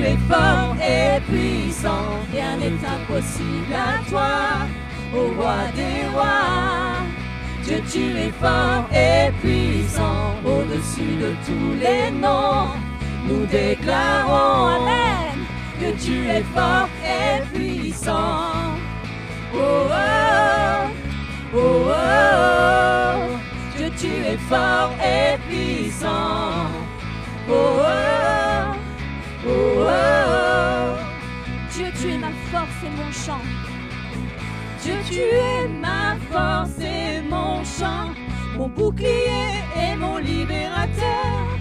tu es fort et puissant, rien n'est impossible à toi, ô roi des rois. Dieu tu es fort et puissant, au-dessus de tous les noms, nous déclarons Amen. que tu es fort et puissant. Oh, oh, oh, oh, oh. Dieu, tu es fort et puissant. Oh, oh, oh, oh. Dieu, tu es ma force et mon chant. Dieu, tu es ma force et mon chant, mon bouclier et mon libérateur.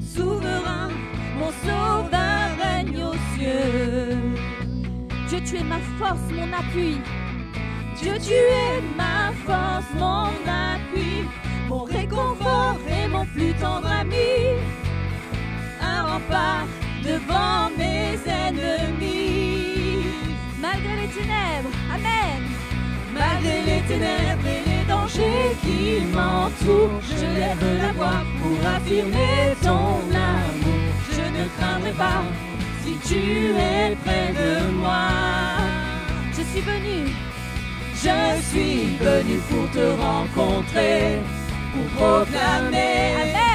Souverain, mon sauveur règne aux cieux. Dieu, tu es ma force, mon appui. Dieu, tu es ma force, mon appui, mon réconfort et mon plus tendre ami. Devant mes ennemis. Malgré les ténèbres. Amen. Malgré les ténèbres et les dangers qui m'entourent, je lève la voix pour affirmer ton amour. Je ne craindrai pas si tu es près de moi. Je suis venu. Je suis venu pour te rencontrer, pour proclamer Amen.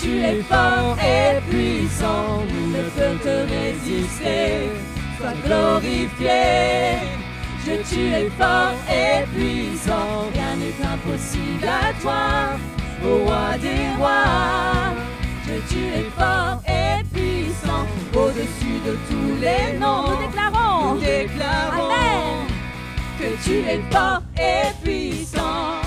Tu es fort et puissant, nul ne peut te résister. Sois glorifié, Dieu tu es fort et puissant, rien n'est impossible à toi, ô roi des rois. Dieu tu es fort et puissant, au-dessus de tous les noms. Nous déclarons. Nous déclarons Amen. que tu es fort et puissant.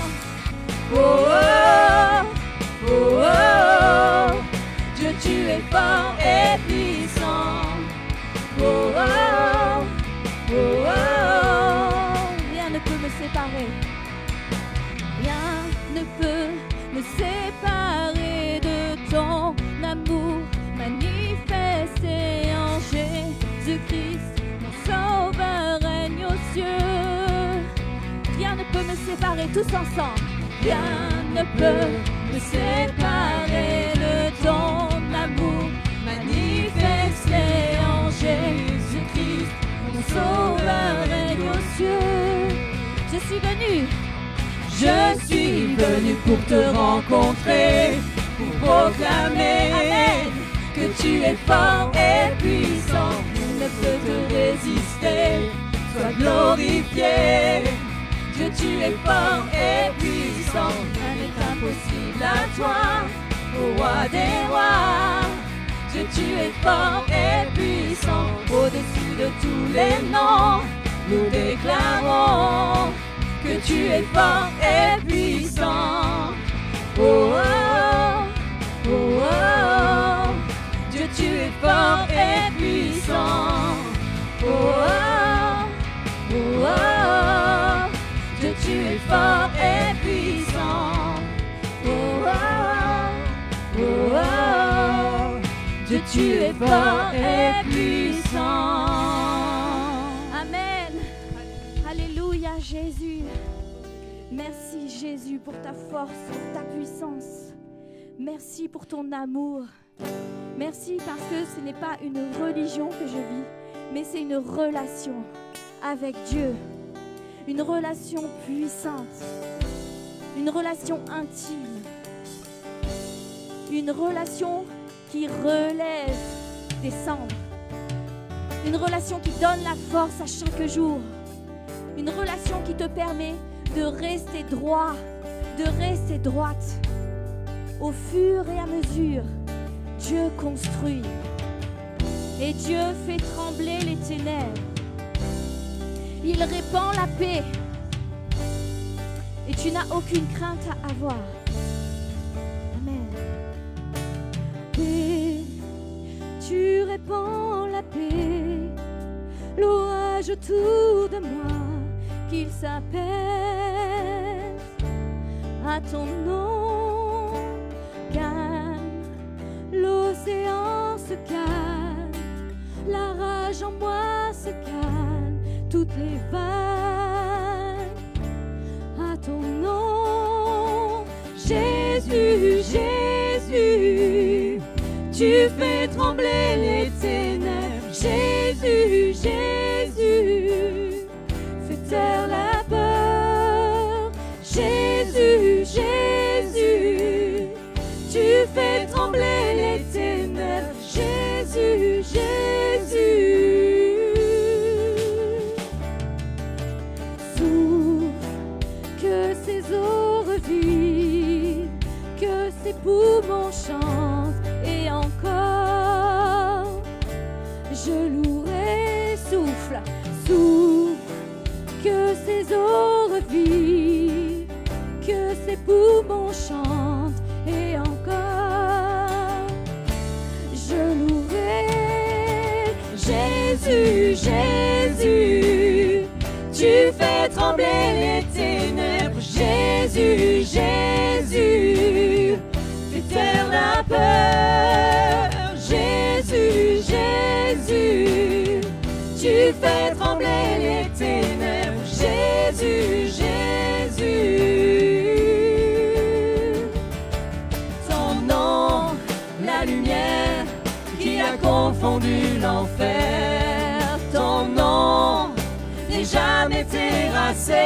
Séparer tous ensemble. Rien ne peut me séparer de ton amour manifesté en Jésus-Christ. Mon sauveur règne aux cieux. Je suis venu. Je suis venu pour te rencontrer, pour proclamer que tu es fort et puissant, ne peut te résister. Sois glorifié, Dieu tu es fort et puissant, rien n'est impossible à toi, roi des rois. Dieu tu es fort et puissant, au-dessus de tous les noms, nous déclarons que tu es fort et puissant. Oh, oh, oh, oh, oh. Dieu, tu es fort et puissant. Oh, oh, fort et puissant. Oh, oh, oh. Dieu, tu es fort et puissant. Amen. Alléluia Jésus. Merci Jésus pour ta force, pour ta puissance. Merci pour ton amour. Merci parce que ce n'est pas une religion que je vis, mais c'est une relation avec Dieu. Une relation puissante. Une relation intime. Une relation qui relève des cendres. Une relation qui donne la force à chaque jour. Une relation qui te permet de rester droit, de rester droite. Au fur et à mesure, Dieu construit. Et Dieu fait trembler les ténèbres. Il répand la paix. Et tu n'as aucune crainte à avoir. Amen. Paix, tu répands la paix. Louage autour de moi, qu'il s'appelle à ton nom. Calme, l'océan se calme, la rage en moi toutes les vagues à ton nom. Jésus, Jésus, tu fais trembler les ténèbres. Jésus, Jésus, fais taire la peur. Jésus, Jésus, tu fais trembler les ténèbres. Jésus, Jésus. Tu fais trembler les ténèbres, Jésus, Jésus. Ton nom, la lumière qui a confondu l'enfer. Ton nom n'est jamais terrassé.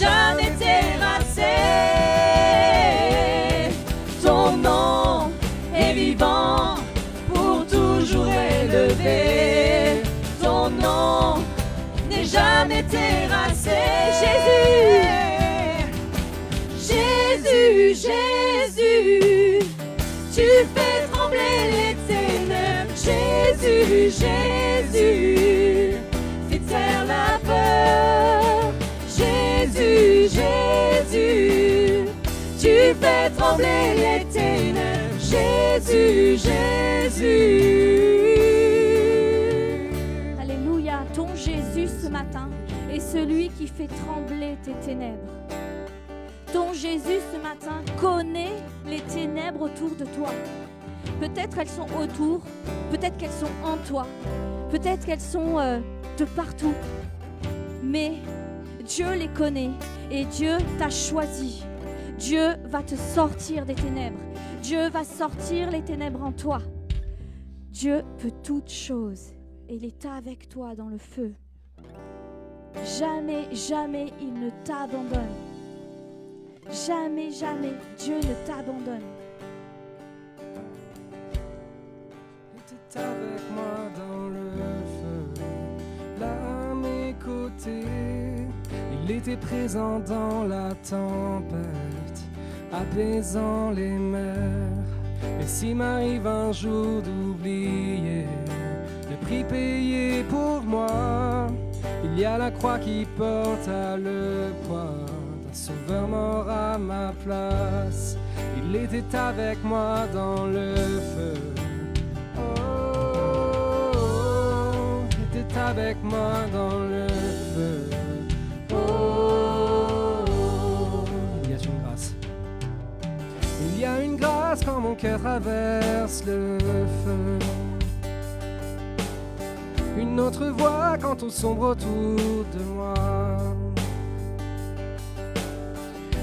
Jamais terrassé. Ton nom est vivant pour toujours élevé. Ton nom n'est jamais terrassé. Jésus, Jésus, Jésus, tu fais trembler les ténèbres. Jésus, Jésus, trembler les ténèbres. Jésus, Jésus. Alléluia, ton Jésus ce matin est celui qui fait trembler tes ténèbres. Ton Jésus ce matin connaît les ténèbres autour de toi. Peut-être elles sont autour, peut-être qu'elles sont en toi, peut-être qu'elles sont euh, de partout. Mais Dieu les connaît et Dieu t'a choisi. Dieu va te sortir des ténèbres. Dieu va sortir les ténèbres en toi. Dieu peut toutes choses et il est avec toi dans le feu. Jamais, jamais il ne t'abandonne. Jamais, jamais Dieu ne t'abandonne. était avec moi dans le feu, là à mes côtés. Il était présent dans la tempête, apaisant les mers. Et s'il m'arrive un jour d'oublier le prix payé pour moi, il y a la croix qui porte à le poids d'un sauveur mort à ma place. Il était avec moi dans le feu. Oh, était avec moi dans le quand mon cœur traverse le feu. Une autre voix quand tout sombre autour de moi.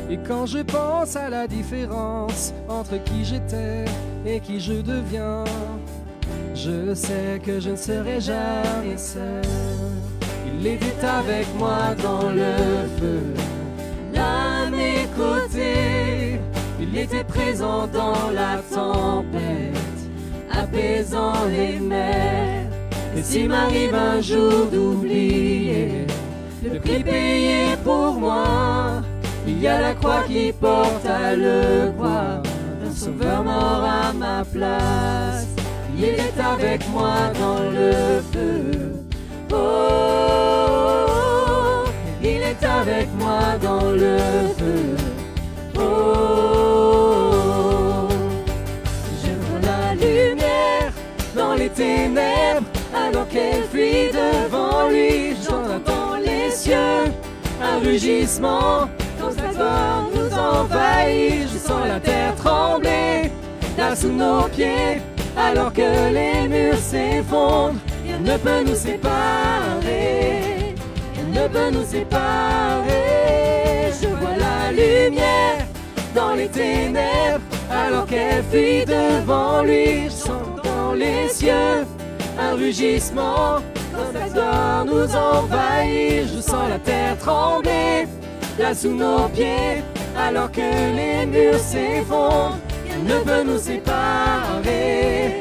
Et quand je pense à la différence entre qui j'étais et qui je deviens, je sais que je ne serai jamais seul. Il était avec moi dans le feu, Il était présent dans la tempête, apaisant les mers. Et s'il m'arrive un jour d'oublier le prix payé pour moi, il y a la croix qui porte à le croire, un sauveur mort à ma place. Il est avec moi dans le feu. Oh, il est avec moi dans le feu. Ténèbres alors qu'elle fuit devant lui. J'entends dans les cieux un rugissement quand sa gloire nous envahit. Je sens la terre trembler là sous nos pieds alors que les murs s'effondrent. Rien ne peut nous séparer. Rien ne peut nous séparer. Je vois la lumière dans les ténèbres alors qu'elle fuit devant lui. Dans les cieux un rugissement quand sa gloire nous envahit. Je sens la terre trembler là sous nos pieds alors que les murs s'effondrent. Rien ne peut nous séparer.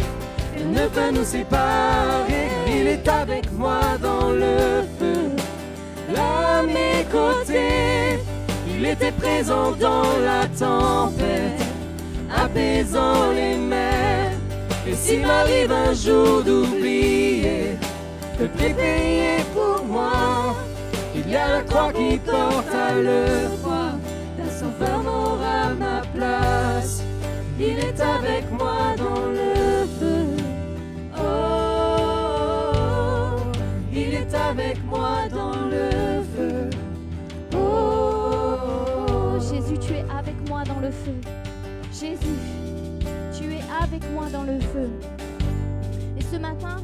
Rien ne peut nous séparer. Il est avec moi dans le feu, là à mes côtés. Il était présent dans la tempête, apaisant les mers. Et s'il m'arrive un jour d'oublier le prix pour moi, il y a la croix qui porte à le d'un sauveur mort à ma place. Il est avec moi dans le feu. Oh, il est avec moi dans le feu. Oh, Jésus, tu es avec moi dans le feu. Jésus, moi dans le feu. Et ce matin,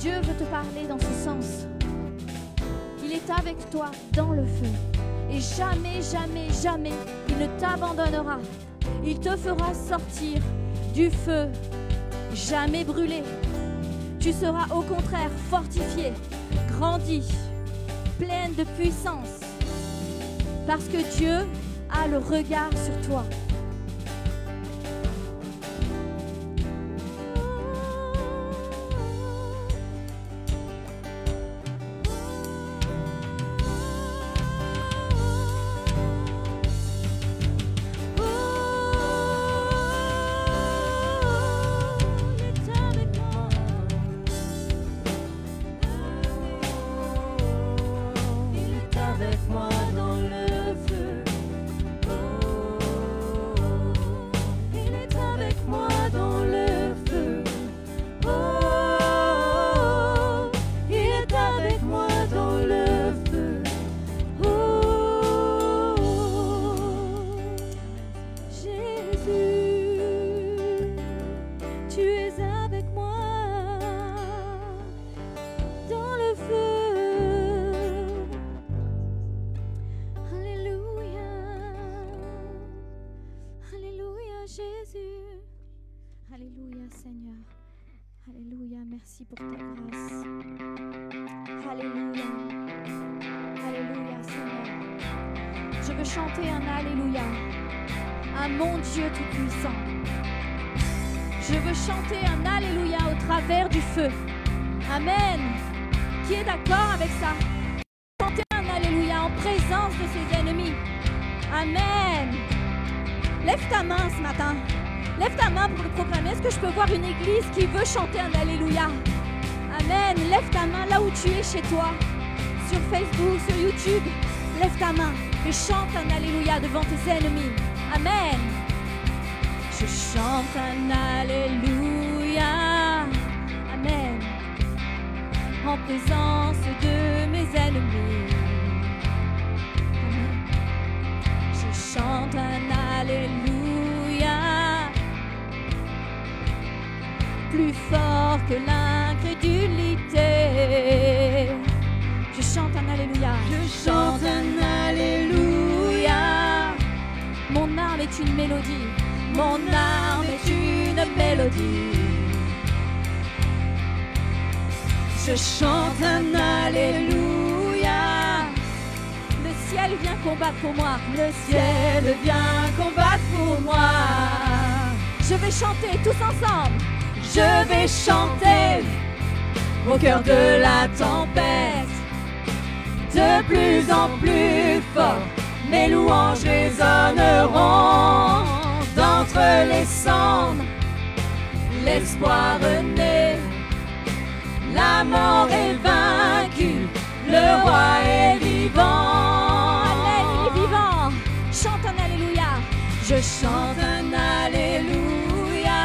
Dieu veut te parler dans ce sens. Il est avec toi dans le feu. Et jamais, jamais, jamais, il ne t'abandonnera. Il te fera sortir du feu, jamais brûlé. Tu seras au contraire fortifié, grandi, pleine de puissance. Parce que Dieu a le regard sur toi. Feu. Amen. Qui est d'accord avec ça? Chanter un Alléluia en présence de ses ennemis. Amen. Lève ta main ce matin. Lève ta main pour le proclamer. Est-ce que je peux voir une église qui veut chanter un Alléluia? Amen. Lève ta main là où tu es chez toi. Sur Facebook, sur YouTube. Lève ta main et chante un Alléluia devant tes ennemis. Amen. Je chante un Alléluia. en présence de mes ennemis. Je chante un Alléluia, plus fort que l'incrédulité. Je chante un Alléluia, je chante un Alléluia. Mon arme est une mélodie, mon arme est une mélodie. Je chante un Alléluia. Le ciel vient combattre pour moi. Le ciel vient combattre pour moi. Je vais chanter tous ensemble. Je vais chanter au cœur de la tempête. De plus en plus fort, mes louanges résonneront d'entre les cendres. L'espoir naît, la mort est vaincue, le roi est vivant. Est vivant. Chante un Alléluia. Je chante un Alléluia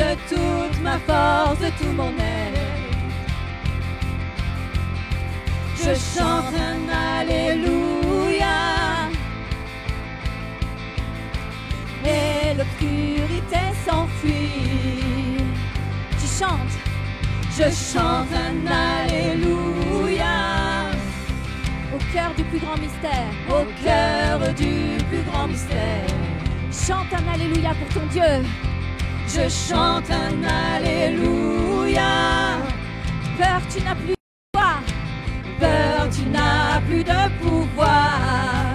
de toute ma force, de tout mon être. Je chante un Alléluia et l'obscurité s'enfuit. Tu chantes. Je chante un Alléluia Au cœur du plus grand mystère. au cœur du plus grand mystère. Chante un Alléluia pour ton Dieu. Je chante un Alléluia. Peur, tu n'as plus de foi. Peur, tu n'as plus de pouvoir.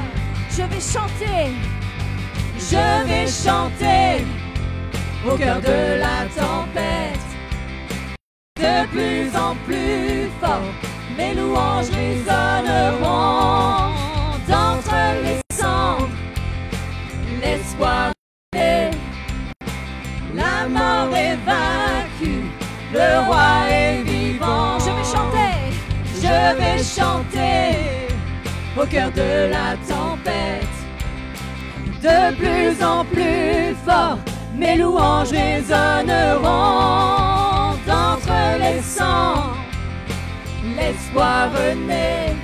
Je vais chanter. Je vais chanter au cœur de la tempête. De plus en plus fort, mes louanges résonneront d'entre les cendres. L'espoir est, la mort est vaincue, le roi est vivant. Je vais chanter. Je vais chanter au cœur de la tempête. De plus en plus fort, mes louanges résonneront cendres. L'espoir naît,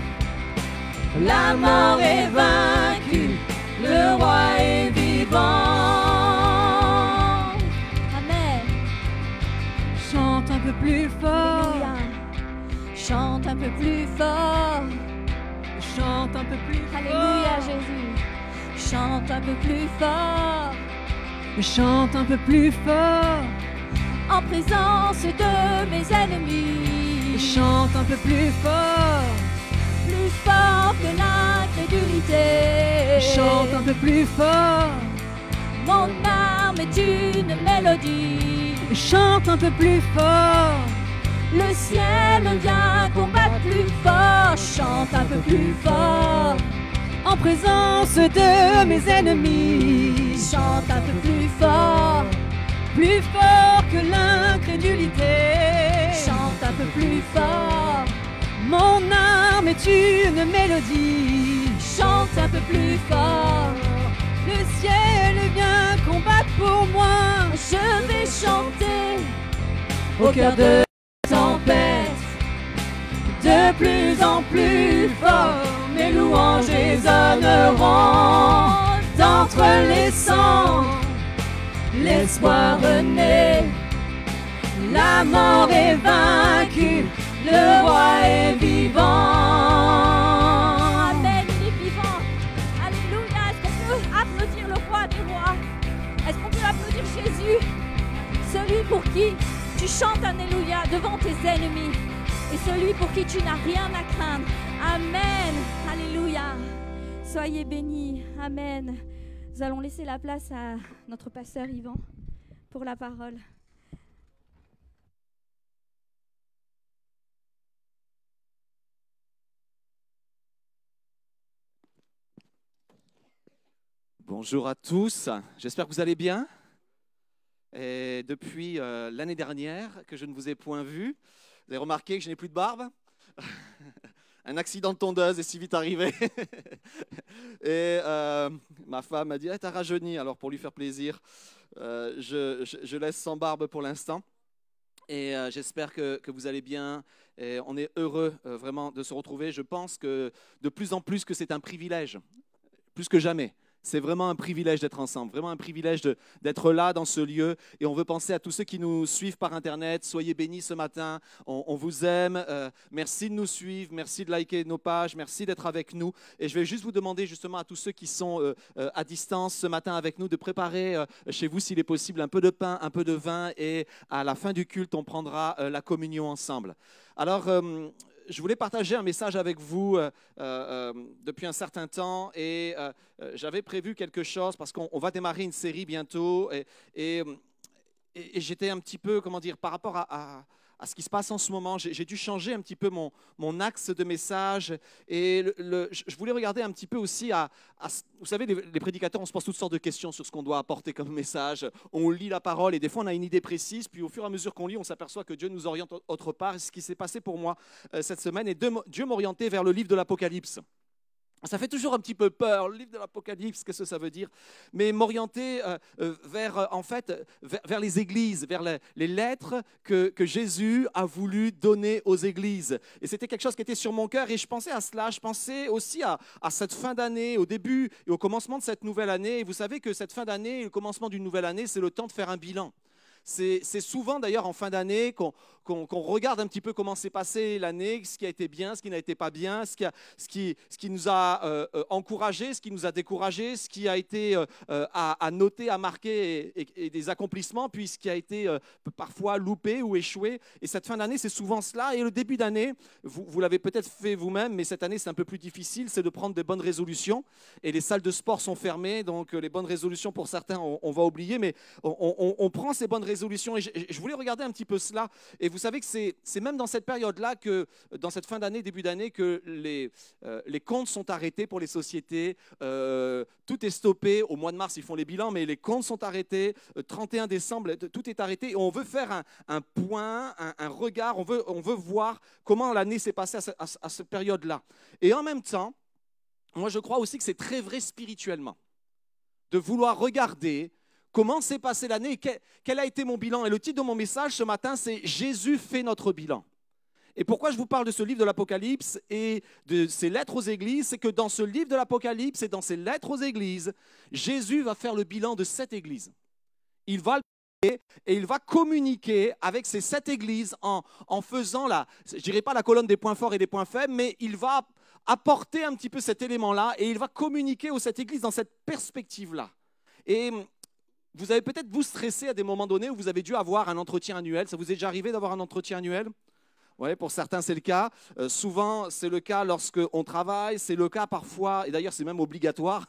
la mort est vaincue, le roi est vivant. Amen. Chante un peu plus fort. Chante un peu plus fort. chante un peu plus Alléluia, Jésus. Chante un peu plus fort. Chante un peu plus fort, En présence de mes ennemis. chante un peu plus fort, Plus fort que l'incrédulité. chante un peu plus fort, Mon âme est une mélodie. chante un peu plus fort, Le ciel vient combattre plus fort. Chante un peu plus fort. en présence de mes ennemis, Chante un peu plus fort. Plus fort que l'incrédulité. Chante un peu plus fort. Mon âme est une mélodie, Chante un peu plus fort. le ciel vient combattre pour moi. Je vais chanter au cœur de la tempête. De plus en plus fort, mes louanges résonneront d'entre les cendres. L'espoir naît, la mort est vaincue, le roi est vivant. Amen, il est vivant. Alléluia. Est-ce qu'on peut applaudir le roi des rois? Est-ce qu'on peut applaudir Jésus? Celui pour qui tu chantes Alléluia devant tes ennemis et celui pour qui tu n'as rien à craindre. Amen. Alléluia. Soyez bénis. Amen. Nous allons laisser la place à notre pasteur Yvan pour la parole. Bonjour à tous, j'espère que vous allez bien. Et depuis euh, l'année dernière que je ne vous ai point vu, vous avez remarqué que je n'ai plus de barbe Un accident de tondeuse est si vite arrivé. Et euh, ma femme m'a dit hey, T'as rajeuni, alors pour lui faire plaisir, euh, je, laisse sans barbe pour l'instant. Et euh, j'espère que, que vous allez bien. Et on est heureux vraiment de se retrouver. Je pense que de plus en plus que c'est un privilège, plus que jamais C'est vraiment un privilège d'être ensemble, vraiment un privilège d'être là dans ce lieu. Et on veut penser à tous ceux qui nous suivent par Internet. Soyez bénis ce matin. On, vous aime. Euh, merci de nous suivre. Merci de liker nos pages. Merci d'être avec nous. Et je vais juste vous demander justement à tous ceux qui sont euh, euh, à distance ce matin avec nous de préparer chez vous, s'il est possible, un peu de pain, un peu de vin. Et à la fin du culte, on prendra la communion ensemble. Alors, je voulais partager un message avec vous euh, euh, euh, depuis un certain temps et j'avais prévu quelque chose parce qu'on va démarrer une série bientôt et, j'étais un petit peu, comment dire, par rapport à ce qui se passe en ce moment. J'ai dû changer un petit peu mon, mon axe de message et je voulais regarder un petit peu aussi à, vous savez, les, prédicateurs, on se pose toutes sortes de questions sur ce qu'on doit apporter comme message. On lit la parole et des fois on a une idée précise, puis au fur et à mesure qu'on lit, on s'aperçoit que Dieu nous oriente autre part. ce qui s'est passé pour moi euh, cette semaine et Dieu m'orientait vers le livre de l'Apocalypse. Ça fait toujours un petit peu peur, le livre de l'Apocalypse, qu'est-ce que ça veut dire? Mais m'orienter euh, euh, vers, euh, en fait, vers, les églises, vers les, lettres que, Jésus a voulu donner aux églises. Et c'était quelque chose qui était sur mon cœur et je pensais à cela, je pensais aussi à, à cette fin d'année, au début et au commencement de cette nouvelle année. Et vous savez que cette fin d'année, le commencement d'une nouvelle année, c'est le temps de faire un bilan. C'est souvent d'ailleurs en fin d'année qu'on regarde un petit peu comment s'est passé l'année, ce qui a été bien, ce qui n'a été pas bien, ce qui, ce qui, ce qui nous a euh, euh, encouragé, ce qui nous a découragé, ce qui a été euh, à, noter, à marquer et, des accomplissements, puis ce qui a été parfois loupé ou échoué. Et cette fin d'année, c'est souvent cela. Et le début d'année, vous, vous l'avez peut-être fait vous-même, mais cette année, c'est un peu plus difficile, c'est de prendre des bonnes résolutions. Et les salles de sport sont fermées, donc les bonnes résolutions pour certains, on, va oublier, mais on, on prend ces bonnes résolutions. Et je, voulais regarder un petit peu cela. Savez que c'est même dans cette période-là, que dans cette fin d'année, début d'année, que les, euh, les comptes sont arrêtés pour les sociétés. Euh, tout est stoppé. Au mois de mars, ils font les bilans, mais les comptes sont arrêtés. 31 euh, décembre, tout est arrêté. Et on veut faire un, point, un, regard. On veut, on veut voir comment l'année s'est passée à cette période-là. Et en même temps, moi, je crois aussi que c'est très vrai spirituellement de vouloir regarder Comment s'est passée l'année? Quel, a été mon bilan? Et le titre de mon message ce matin, c'est Jésus fait notre bilan. Et pourquoi je vous parle de ce livre de l'Apocalypse et de ces lettres aux églises? C'est que dans ce livre de l'Apocalypse et dans ces lettres aux églises, Jésus va faire le bilan de cette église. Il va et il va communiquer avec ces sept églises en, en faisant la, je dirais pas la colonne des points forts et des points faibles, mais il va apporter un petit peu cet élément-là et il va communiquer aux sept églises dans cette perspective-là. Et vous avez peut-être vous stressé à des moments donnés où vous avez dû avoir un entretien annuel. Ça vous est déjà arrivé d'avoir un entretien annuel? Pour certains, c'est le cas. Euh, souvent, c'est le cas lorsqu'on travaille. C'est le cas parfois, et d'ailleurs, c'est même obligatoire.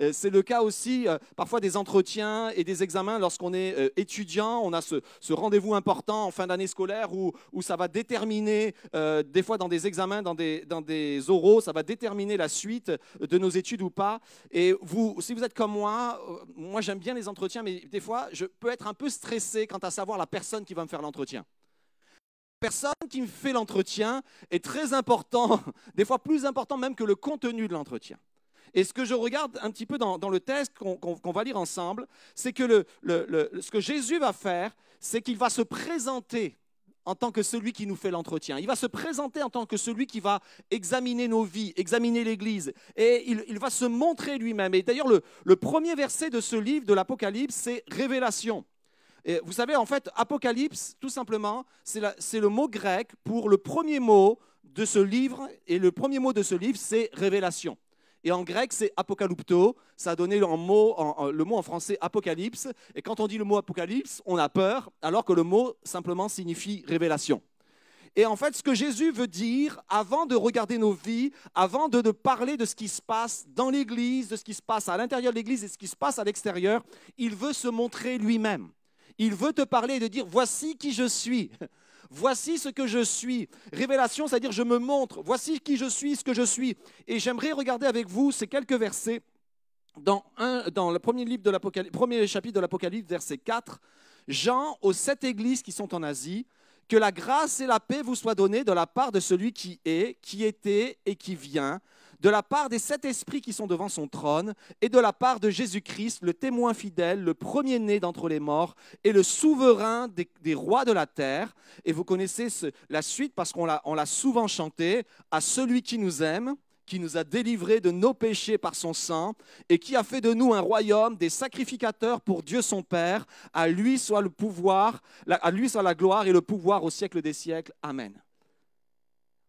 Euh, c'est le cas aussi euh, parfois des entretiens et des examens lorsqu'on est étudiant. On a ce, rendez-vous important en fin d'année scolaire où, où, ça va déterminer, des fois dans des examens, dans des, dans des oraux, ça va déterminer la suite de nos études ou pas. Et vous, si vous êtes comme moi, moi j'aime bien les entretiens, mais des fois, je peux être un peu stressé quant à savoir la personne qui va me faire l'entretien personne qui me fait l'entretien est très important, des fois plus important même que le contenu de l'entretien. Et ce que je regarde un petit peu dans, le texte qu'on va lire ensemble, c'est que ce que Jésus va faire, c'est qu'il va se présenter en tant que celui qui nous fait l'entretien. Il va se présenter en tant que celui qui va examiner nos vies, examiner l'Église. Et il, va se montrer lui-même. Et d'ailleurs, le premier verset de ce livre de l'Apocalypse, c'est révélation vous savez, en fait, Apocalypse, tout simplement, c'est le mot grec pour le premier mot de ce livre. Et le premier mot de ce livre, c'est révélation. Et en grec, c'est apocalypto. Ça a donné le mot en français apocalypse. Et quand on dit le mot apocalypse, on a peur, alors que le mot simplement signifie révélation. Et en fait, ce que Jésus veut dire, avant de regarder nos vies, avant de, de parler de ce qui se passe dans l'Église, de ce qui se passe à l'intérieur de l'Église et ce qui se passe à l'extérieur, il veut se montrer lui-même. Il veut te parler et de dire, voici qui je suis. Voici ce que je suis. Révélation, c'est-à-dire je me montre. Voici qui je suis, ce que je suis. Et j'aimerais regarder avec vous ces quelques versets dans, le premier chapitre de l'Apocalypse, verset 4. Jean aux sept églises qui sont en Asie, que la grâce et la paix vous soient données de la part de celui qui est, qui était et qui vient, de la part des sept esprits qui sont devant son trône, et de la part de Jésus-Christ, le témoin fidèle, le premier-né d'entre les morts, et le souverain des, rois de la terre. Et vous connaissez la suite parce qu'on l'a souvent chanté, à celui qui nous aime, qui nous a délivrés de nos péchés par son sang et qui a fait de nous un royaume, des sacrificateurs pour Dieu son Père. À lui soit le pouvoir, à lui soit la gloire et le pouvoir au siècle des siècles. Amen.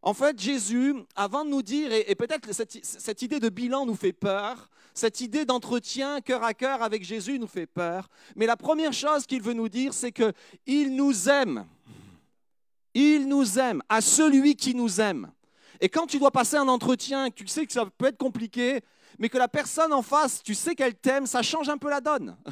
En fait, Jésus, avant de nous dire, et, peut-être cette, cette, idée de bilan nous fait peur, cette idée d'entretien cœur à cœur avec Jésus nous fait peur, mais la première chose qu'il veut nous dire, c'est qu'il nous aime. Il nous aime, à celui qui nous aime. Et quand tu dois passer un entretien, tu sais que ça peut être compliqué, mais que la personne en face, tu sais qu'elle t'aime, ça change un peu la donne.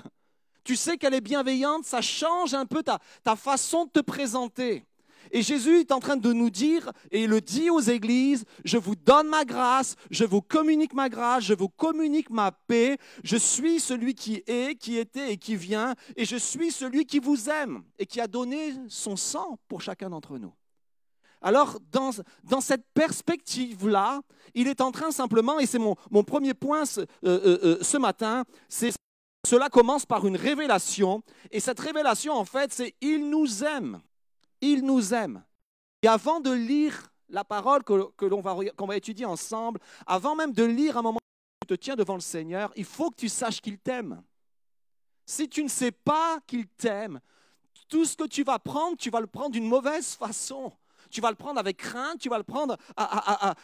Tu sais qu'elle est bienveillante, ça change un peu ta, ta façon de te présenter. Et Jésus est en train de nous dire, et il le dit aux églises, je vous donne ma grâce, je vous communique ma grâce, je vous communique ma paix, je suis celui qui est, qui était et qui vient, et je suis celui qui vous aime et qui a donné son sang pour chacun d'entre nous. Alors, dans, cette perspective-là, il est en train simplement, et c'est mon, mon, premier point ce, euh, euh, euh, ce matin, c'est cela commence par une révélation, et cette révélation, en fait, c'est il nous aime. Il nous aime. Et avant de lire la parole que, que l'on va, qu'on va étudier ensemble, avant même de lire un moment où tu te tiens devant le Seigneur, il faut que tu saches qu'il t'aime. Si tu ne sais pas qu'il t'aime, tout ce que tu vas prendre, tu vas le prendre d'une mauvaise façon. Tu vas le prendre avec crainte, tu vas le prendre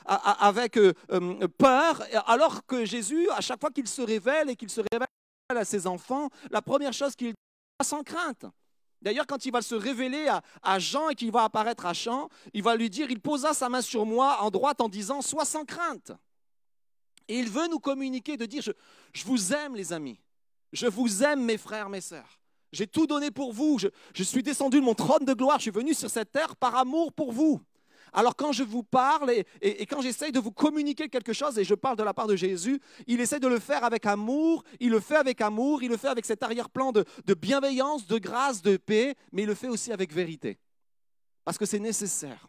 avec euh, euh, peur, alors que Jésus, à chaque fois qu'il se révèle et qu'il se révèle à ses enfants, la première chose qu'il dit, sans crainte. D'ailleurs, quand il va se révéler à, Jean et qu'il va apparaître à Jean, il va lui dire, il posa sa main sur moi en droite en disant, sois sans crainte. Et il veut nous communiquer, de dire, je, vous aime les amis, je vous aime mes frères, mes sœurs. J'ai tout donné pour vous, je suis descendu de mon trône de gloire, je suis venu sur cette terre par amour pour vous. Alors quand je vous parle et, quand j'essaye de vous communiquer quelque chose, et je parle de la part de Jésus, il essaie de le faire avec amour, il le fait avec amour, il le fait avec cet arrière-plan de, bienveillance, de grâce, de paix, mais il le fait aussi avec vérité. Parce que c'est nécessaire.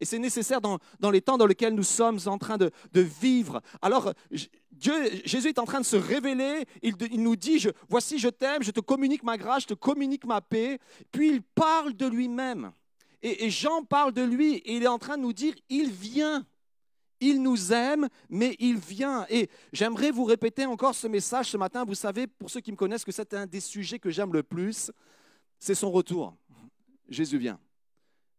Et c'est nécessaire dans, les temps dans lesquels nous sommes en train de, vivre. Alors, Jésus est en train de se révéler. Il, nous dit, voici, je t'aime, je te communique ma grâce, je te communique ma paix. Puis il parle de lui-même. Et, Jean parle de lui et il est en train de nous dire, il vient. Il nous aime, mais il vient. Et j'aimerais vous répéter encore ce message ce matin. Vous savez, pour ceux qui me connaissent, que c'est un des sujets que j'aime le plus. C'est son retour. Jésus vient.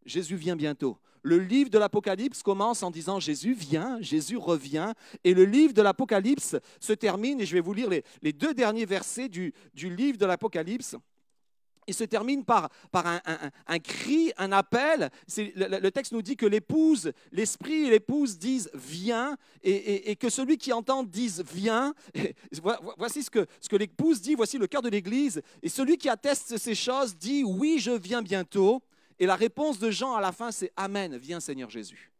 Jésus vient bientôt. Le livre de l'Apocalypse commence en disant Jésus vient, Jésus revient. Et le livre de l'Apocalypse se termine, et je vais vous lire les, deux derniers versets du, du livre de l'Apocalypse il se termine par, un, cri, un appel. Le, texte nous dit que l'épouse, l'esprit et l'épouse disent viens, et, que celui qui entend dise viens. voici ce que, l'épouse dit, voici le cœur de l'Église. Et celui qui atteste ces choses dit oui, je viens bientôt. Et la réponse de Jean à la fin, c'est Amen, viens Seigneur Jésus.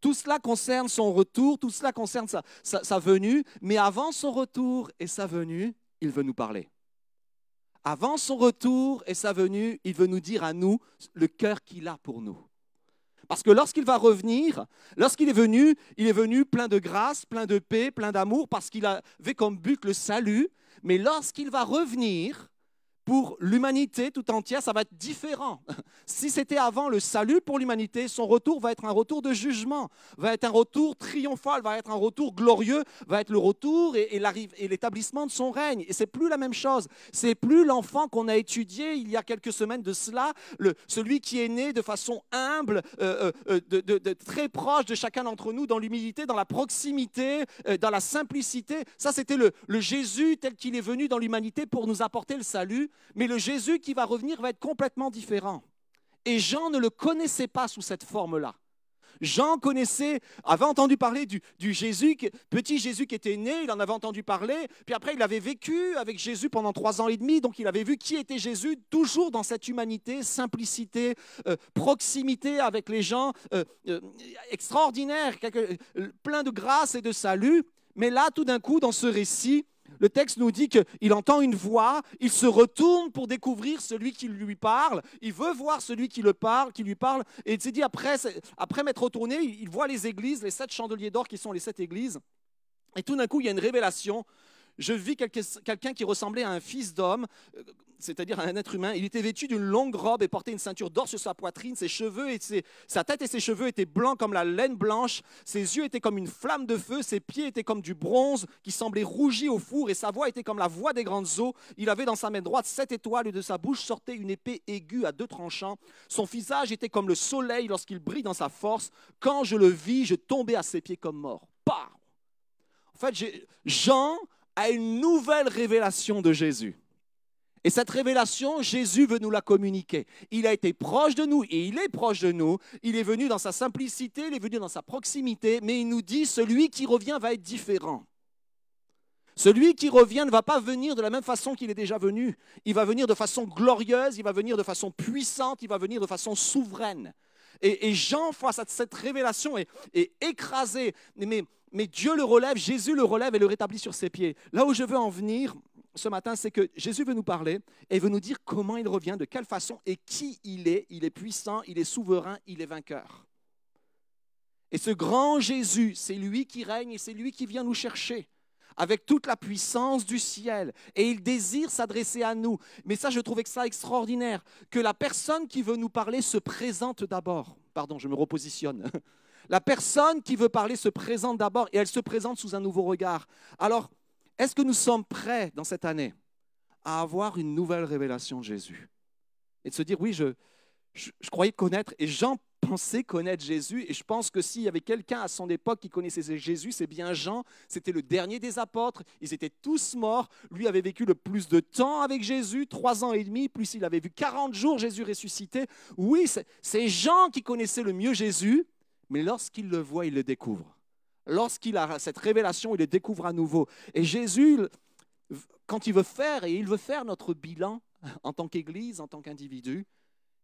Tout cela concerne son retour, tout cela concerne sa venue, mais avant son retour et sa venue, il veut nous parler. Avant son retour et sa venue, il veut nous dire à nous le cœur qu'il a pour nous. Parce que lorsqu'il va revenir, lorsqu'il est venu, il est venu plein de grâce, plein de paix, plein d'amour, parce qu'il avait comme but le salut. Mais lorsqu'il va revenir, pour l'humanité tout entière, ça va être différent. Si c'était avant le salut pour l'humanité, son retour va être un retour de jugement, va être un retour triomphal, va être un retour glorieux, va être le retour et, et l'établissement de son règne. Et c'est plus la même chose. C'est plus l'enfant qu'on a étudié il y a quelques semaines de cela, celui qui est né de façon humble, euh, euh, euh, très proche de chacun d'entre nous, dans l'humilité, dans la proximité, dans la simplicité. Ça, c'était le Jésus tel qu'il est venu dans l'humanité pour nous apporter le salut mais le Jésus qui va revenir va être complètement différent. Et Jean ne le connaissait pas sous cette forme-là. Jean connaissait, avait entendu parler du, Jésus, petit Jésus qui était né, il en avait entendu parler, puis après il avait vécu avec Jésus pendant trois ans et demi, donc il avait vu qui était Jésus, toujours dans cette humanité, simplicité, euh, proximité avec les gens, euh, euh, extraordinaire, plein de grâce et de salut. Mais là, tout d'un coup, dans ce récit, le texte nous dit qu'il entend une voix, il se retourne pour découvrir celui qui lui parle, il veut voir celui qui, le parle, lui parle, et il s'est dit, après, après m'être retourné, il voit les églises, les sept chandeliers d'or qui sont les sept églises, et tout d'un coup, il y a une révélation. je vis quelqu'un qui ressemblait à un fils d'homme, euh, c'est-à-dire un être humain. Il était vêtu d'une longue robe et portait une ceinture d'or sur sa poitrine. Ses cheveux et sa tête et ses cheveux étaient blancs comme la laine blanche. Ses yeux étaient comme une flamme de feu. Ses pieds étaient comme du bronze qui semblait rougi au four. Et sa voix était comme la voix des grandes eaux. Il avait dans sa main droite sept étoiles et de sa bouche sortait une épée aiguë à deux tranchants. Son visage était comme le soleil lorsqu'il brille dans sa force. Quand je le vis, je tombais à ses pieds comme mort. En fait, Jean a une nouvelle révélation de Jésus. Et cette révélation, Jésus veut nous la communiquer. Il a été proche de nous et il est proche de nous. Il est venu dans sa simplicité, il est venu dans sa proximité, mais il nous dit, celui qui revient va être différent. Celui qui revient ne va pas venir de la même façon qu'il est déjà venu. Il va venir de façon glorieuse, il va venir de façon puissante, il va venir de façon souveraine. Et, Jean, face à cette révélation, est, écrasé. Mais, mais Dieu le relève, Jésus le relève et le rétablit sur ses pieds. Là où je veux en venir, ce matin, c'est que Jésus veut nous parler et veut nous dire comment il revient, de quelle façon et qui il est. Il est puissant, il est souverain, il est vainqueur. Et ce grand Jésus, c'est lui qui règne et c'est lui qui vient nous chercher avec toute la puissance du ciel. Et il désire s'adresser à nous. Mais ça, je trouvais que ça extraordinaire, que la personne qui veut nous parler se présente d'abord. Pardon, je me repositionne. La personne qui veut parler se présente d'abord et elle se présente sous un nouveau regard. Alors, est-ce que nous sommes prêts dans cette année à avoir une nouvelle révélation de Jésus Et de se dire, oui, je, croyais connaître, et Jean pensait connaître Jésus, et je pense que s'il y avait quelqu'un à son époque qui connaissait Jésus, c'est bien Jean, c'était le dernier des apôtres, ils étaient tous morts, lui avait vécu le plus de temps avec Jésus, trois ans et demi, plus il avait vu 40 jours Jésus ressuscité. Oui, c'est Jean qui connaissait le mieux Jésus, mais lorsqu'il le voit, il le découvre. Lorsqu'il a cette révélation, il le découvre à nouveau. Et Jésus, quand il veut faire, et il veut faire notre bilan en tant qu'Église, en tant qu'individu,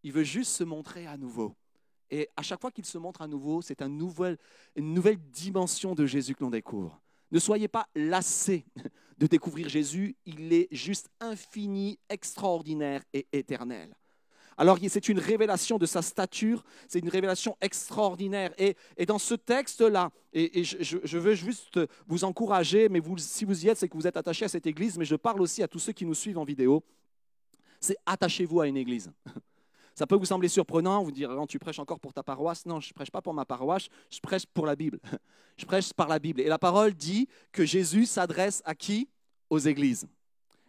il veut juste se montrer à nouveau. Et à chaque fois qu'il se montre à nouveau, c'est une nouvelle, dimension de Jésus que l'on découvre. Ne soyez pas lassés de découvrir Jésus, il est juste infini, extraordinaire et éternel. Alors c'est une révélation de sa stature, c'est une révélation extraordinaire. Et, dans ce texte-là, et, je, veux juste vous encourager, mais si vous y êtes, c'est que vous êtes attaché à cette église, mais je parle aussi à tous ceux qui nous suivent en vidéo, c'est attachez-vous à une église. Ça peut vous sembler surprenant, vous dire, non, tu prêches encore pour ta paroisse. Non, je ne prêche pas pour ma paroisse, je prêche pour la Bible. Je prêche par la Bible. Et la parole dit que Jésus s'adresse à qui? Aux églises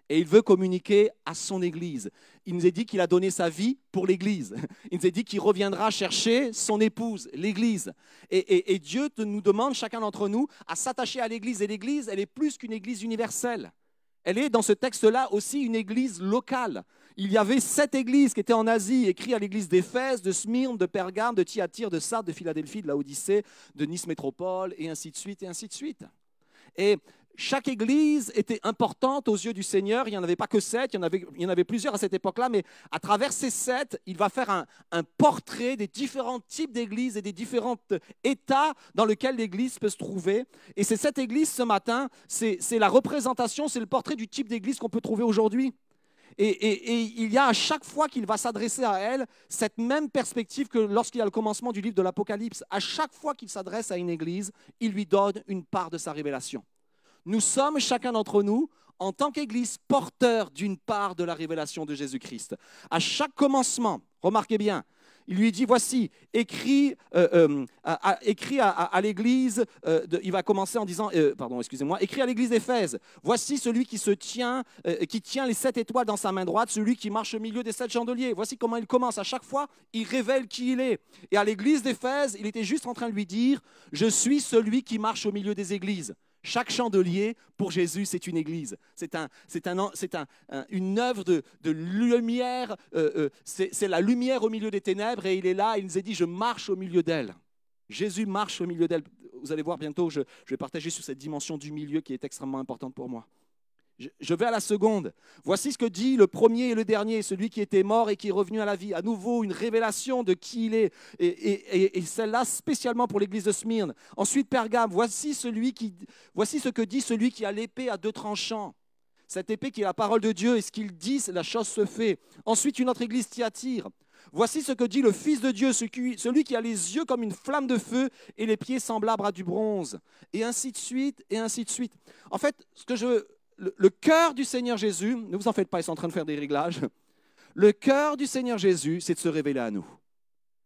et il veut communiquer à son Église. Il nous a dit qu'il a donné sa vie pour l'Église. Il nous a dit qu'il reviendra chercher son épouse, l'Église. Et, Dieu nous demande, chacun d'entre nous, à s'attacher à l'Église. Et l'Église, elle est plus qu'une Église universelle. Elle est dans ce texte-là aussi une Église locale. Il y avait sept églises qui étaient en Asie, écrites à l'église d'Éphèse, de Smyrne, de Pergame, de Thyatire, de Sardes, de Philadelphie, de Laodicée, de Nice Métropole, et ainsi de suite, et ainsi de suite. Et chaque église était importante aux yeux du Seigneur. Il n'y en avait pas que sept, il y en avait, plusieurs à cette époque-là, mais à travers ces sept, il va faire un, portrait des différents types d'églises et des différents états dans lesquels l'église peut se trouver. Et c'est cette église ce matin, c'est la représentation, c'est le portrait du type d'église qu'on peut trouver aujourd'hui. Et, et, il y a à chaque fois qu'il va s'adresser à elle cette même perspective que lorsqu'il y a le commencement du livre de l'Apocalypse. À chaque fois qu'il s'adresse à une église, il lui donne une part de sa révélation. Nous sommes, chacun d'entre nous, en tant qu'Église, porteurs d'une part de la révélation de Jésus-Christ. À chaque commencement, remarquez bien, il lui dit, voici, écrit, euh, euh, à, l'Église, euh, il va commencer en disant, pardon, excusez-moi, écrit à l'Église d'Éphèse, voici celui qui tient, qui tient les sept étoiles dans sa main droite, celui qui marche au milieu des sept chandeliers. Voici comment il commence. À chaque fois, il révèle qui il est. Et à l'Église d'Éphèse, il était juste en train de lui dire, je suis celui qui marche au milieu des églises. Chaque chandelier, pour Jésus, c'est une église. C'est un, un, un, une œuvre de, lumière. Euh, euh, c'est la lumière au milieu des ténèbres et il est là. Il nous a dit, je marche au milieu d'elle. Jésus marche au milieu d'elle. Vous allez voir bientôt, je vais partager sur cette dimension du milieu qui est extrêmement importante pour moi. Je vais à la seconde. Voici ce que dit le premier et le dernier, celui qui était mort et qui est revenu à la vie. À nouveau, une révélation de qui il est. Et, celle-là spécialement pour l'église de Smyrne. Ensuite, Pergame, voici, celui qui, voici ce que dit celui qui a l'épée à deux tranchants. Cette épée qui est la parole de Dieu et ce qu'il dit, la chose se fait. Ensuite, une autre église Thyatire. Voici ce que dit le Fils de Dieu, celui qui a les yeux comme une flamme de feu et les pieds semblables à du bronze. Et ainsi de suite, et ainsi de suite. En fait, ce que je le, cœur du Seigneur Jésus, ne vous en faites pas, ils sont en train de faire des réglages. Le cœur du Seigneur Jésus, c'est de se révéler à nous.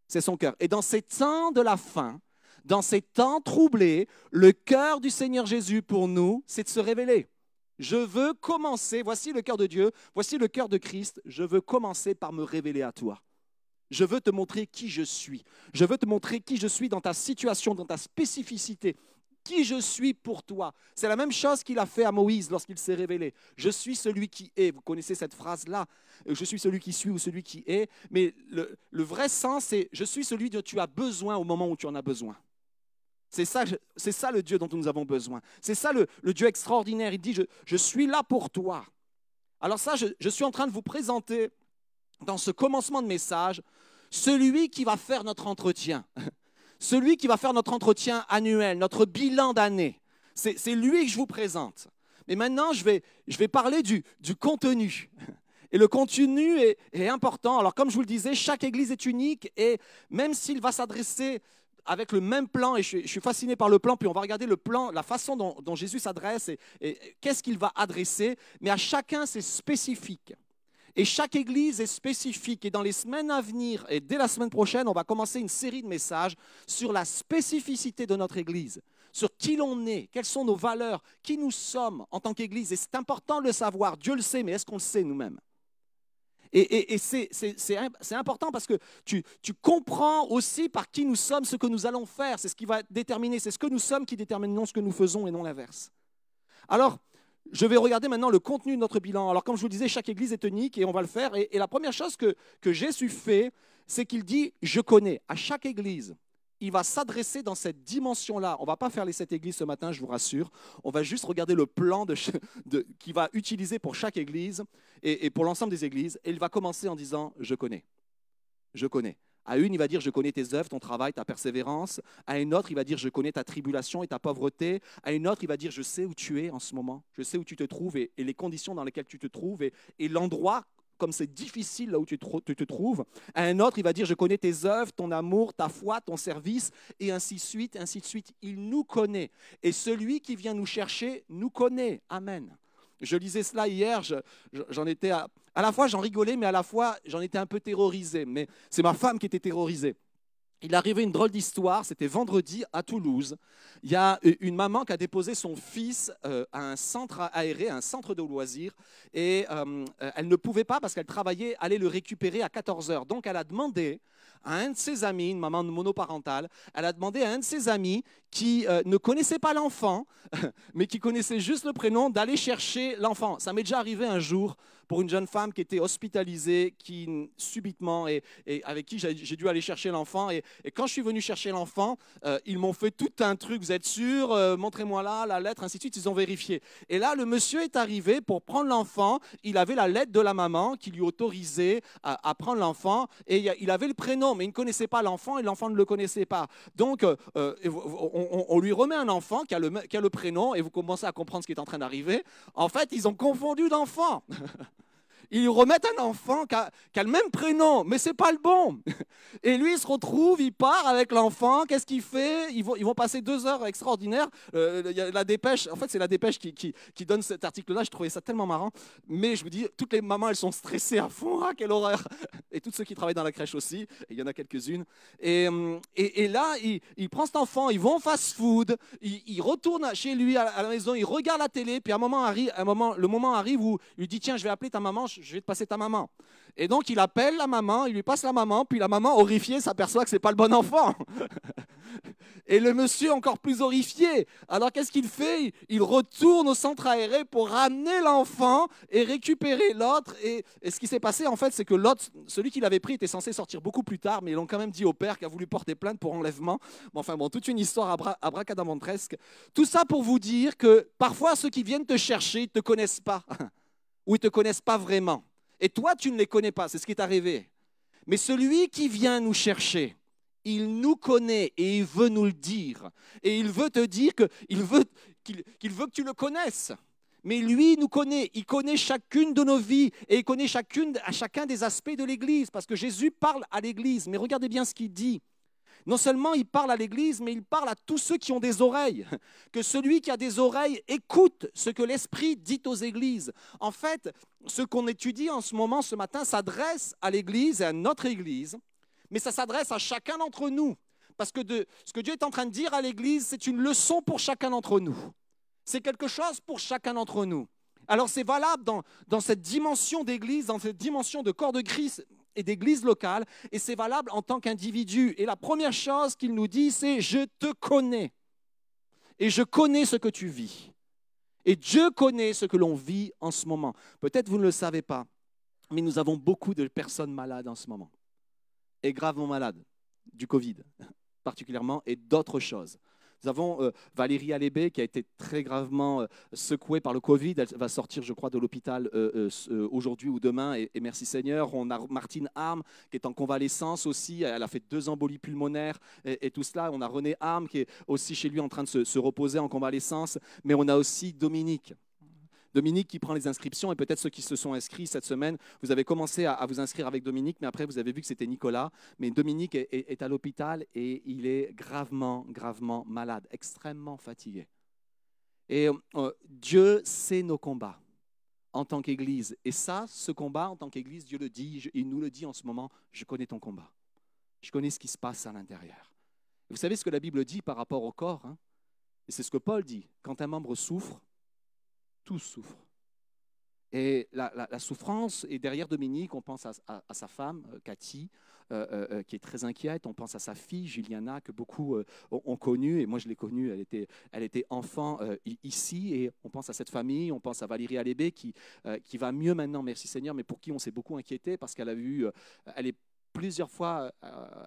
C'est son cœur. Et dans ces temps de la fin, dans ces temps troublés, le cœur du Seigneur Jésus pour nous, c'est de se révéler. Je veux commencer, voici le cœur de Dieu, voici le cœur de Christ, je veux commencer par me révéler à toi. Je veux te montrer qui je suis. Je veux te montrer qui je suis dans ta situation, dans ta spécificité, qui je suis pour toi. C'est la même chose qu'il a fait à Moïse lorsqu'il s'est révélé. Je suis celui qui est. Vous connaissez cette phrase-là. Je suis celui qui suis ou celui qui est. Mais le, vrai sens, c'est je suis celui dont tu as besoin au moment où tu en as besoin. C'est ça, le Dieu dont nous avons besoin. C'est ça le, Dieu extraordinaire. Il dit, je, je, suis là pour toi. Alors ça, je, je suis en train de vous présenter dans ce commencement de message celui qui va faire notre entretien. Celui qui va faire notre entretien annuel, notre bilan d'année. C'est lui que je vous présente. Mais maintenant, je vais, parler du, contenu. Et le contenu est, important. Alors, comme je vous le disais, chaque église est unique et même s'il va s'adresser avec le même plan, et je, suis fasciné par le plan, puis on va regarder le plan, la façon dont, Jésus s'adresse et qu'est-ce qu'il va adresser, mais à chacun, c'est spécifique. Et chaque église est spécifique. Et dans les semaines à venir, et dès la semaine prochaine, on va commencer une série de messages sur la spécificité de notre église, sur qui l'on est, quelles sont nos valeurs, qui nous sommes en tant qu'église. Et c'est important de le savoir. Dieu le sait, mais est-ce qu'on le sait nous-mêmes? Et, c'est important parce que tu, tu, comprends aussi par qui nous sommes ce que nous allons faire. C'est ce qui va déterminer. C'est ce que nous sommes qui déterminons ce que nous faisons et non l'inverse. Alors, je vais regarder maintenant le contenu de notre bilan. Alors, comme je vous le disais, chaque église est unique et on va le faire. Et, la première chose que, Jésus fait, c'est qu'il dit Je connais. À chaque église, il va s'adresser dans cette dimension-là. On ne va pas faire les sept églises ce matin, je vous rassure. On va juste regarder le plan qu'il va utiliser pour chaque église et pour l'ensemble des églises. Et il va commencer en disant Je connais. Je connais. À une, il va dire, je connais tes œuvres, ton travail, ta persévérance. À une autre, il va dire, je connais ta tribulation et ta pauvreté. À une autre, il va dire, je sais où tu es en ce moment. Je sais où tu te trouves et, les conditions dans lesquelles tu te trouves et, et l'endroit comme c'est difficile là où tu te, tu te, trouves. À un autre, il va dire, je connais tes œuvres, ton amour, ta foi, ton service, et ainsi de suite, ainsi de suite. Il nous connaît. Et celui qui vient nous chercher nous connaît. Amen. Je lisais cela hier, j'en étais à, à la fois j'en rigolais, mais à la fois j'en étais un peu terrorisé. Mais c'est ma femme qui était terrorisée. Il arrivait une drôle d'histoire, c'était vendredi à Toulouse. Il y a une maman qui a déposé son fils euh, à un centre aéré, un centre de loisirs, et euh, elle ne pouvait pas, parce qu'elle travaillait, aller le récupérer à 14 heures. Donc elle a demandé à un de ses amis, une maman monoparentale, elle a demandé à un de ses amis qui euh, ne connaissait pas l'enfant, mais qui connaissait juste le prénom, d'aller chercher l'enfant. Ça m'est déjà arrivé un jour pour une jeune femme qui était hospitalisée, qui subitement, et, avec qui j'ai dû aller chercher l'enfant. Et, quand je suis venu chercher l'enfant, euh, ils m'ont fait tout un truc, vous êtes sûr, euh, montrez-moi là la lettre, ainsi de suite, ils ont vérifié. Et là, le monsieur est arrivé pour prendre l'enfant, il avait la lettre de la maman qui lui autorisait à, prendre l'enfant, et il avait le prénom, mais il ne connaissait pas l'enfant, et l'enfant ne le connaissait pas. Donc, euh, on, lui remet un enfant qui a, le, qui a le prénom, et vous commencez à comprendre ce qui est en train d'arriver. En fait, ils ont confondu d'enfant. ils remettent un enfant qui a, le même prénom, mais c'est pas le bon. Et lui, il se retrouve, il part avec l'enfant. Qu'est-ce qu'il fait? Ils vont, passer deux heures extraordinaires. Euh, la dépêche, en fait, c'est la dépêche qui, donne cet article-là. Je trouvais ça tellement marrant. Mais je vous dis, toutes les mamans, elles sont stressées à fond. Ah, quelle horreur Et tous ceux qui travaillent dans la crèche aussi. il y en a quelques-unes. Et, et, là, il, prend cet enfant, ils vont fast-food, il, retourne chez lui à, la maison, il regarde la télé. Puis à un moment arrive, un moment, le moment arrive où il lui dit tiens, je vais appeler ta maman vais te passer ta maman. Et donc il appelle la maman, il lui passe la maman, puis la maman, horrifiée, s'aperçoit que c'est pas le bon enfant. Et le monsieur, encore plus horrifié, alors qu'est-ce qu'il fait? Il retourne au centre aéré pour ramener l'enfant et récupérer l'autre. Et, ce qui s'est passé, en fait, c'est que l'autre, celui qui l'avait pris, était censé sortir beaucoup plus tard, mais ils l'ont quand même dit au père qui a voulu porter plainte pour enlèvement. Enfin bon, toute une histoire abra abracadabantresque. Tout ça pour vous dire que parfois, ceux qui viennent te chercher ne te connaissent pas ou ils ne te connaissent pas vraiment. Et toi, tu ne les connais pas, c'est ce qui est arrivé. Mais celui qui vient nous chercher, il nous connaît et il veut nous le dire. Et il veut te dire qu'il veut, qu'il qu veut que tu le connaisses. Mais lui nous connaît, il connaît chacune de nos vies et il connaît chacune, à chacun des aspects de l'Église, parce que Jésus parle à l'Église. Mais regardez bien ce qu'il dit. Non seulement il parle à l'Église, mais il parle à tous ceux qui ont des oreilles. Que celui qui a des oreilles écoute ce que l'Esprit dit aux Églises. En fait, ce qu'on étudie en ce moment, ce matin, s'adresse à l'Église et à notre Église, mais ça s'adresse à chacun d'entre nous. Parce que ce que Dieu est en train de dire à l'Église, c'est une leçon pour chacun d'entre nous. C'est quelque chose pour chacun d'entre nous. Alors c'est valable dans cette dimension d'église, dans cette dimension de corps de Christ et d'église locale, et c'est valable en tant qu'individu. Et la première chose qu'il nous dit, c'est je te connais, et je connais ce que tu vis. Et Dieu connaît ce que l'on vit en ce moment. Peut-être vous ne le savez pas, mais nous avons beaucoup de personnes malades en ce moment, et gravement malades du Covid particulièrement, et d'autres choses. Nous avons euh, Valérie Alébé qui a été très gravement euh, secouée par le Covid. Elle va sortir, je crois, de l'hôpital euh, aujourd'hui ou demain. Et, merci Seigneur. On a Martine Arm qui est en convalescence aussi. Elle a fait deux embolies pulmonaires et, tout cela. On a René Arm qui est aussi chez lui en train de se reposer en convalescence. Mais on a aussi Dominique Dominique qui prend les inscriptions et peut-être ceux qui se sont inscrits cette semaine, vous avez commencé à, vous inscrire avec Dominique, mais après vous avez vu que c'était Nicolas. Mais Dominique est, à l'hôpital et il est gravement, gravement malade, extrêmement fatigué. Et euh, Dieu sait nos combats en tant qu'Église. Et ça, ce combat en tant qu'Église, Dieu le dit, il nous le dit en ce moment, je connais ton combat. Je connais ce qui se passe à l'intérieur. Vous savez ce que la Bible dit par rapport au corps hein? Et c'est ce que Paul dit. Quand un membre souffre, tous souffrent. Et la, souffrance, et derrière Dominique, on pense à, sa femme, euh, Cathy, euh, euh, qui est très inquiète. On pense à sa fille, Juliana, que beaucoup ont, connue. Et moi, je l'ai connue, elle était, elle était enfant ici. Et on pense à cette famille, on pense à Valérie Alébé, qui, qui va mieux maintenant, merci Seigneur, mais pour qui on s'est beaucoup inquiété parce qu'elle a vu, elle est plusieurs fois, euh,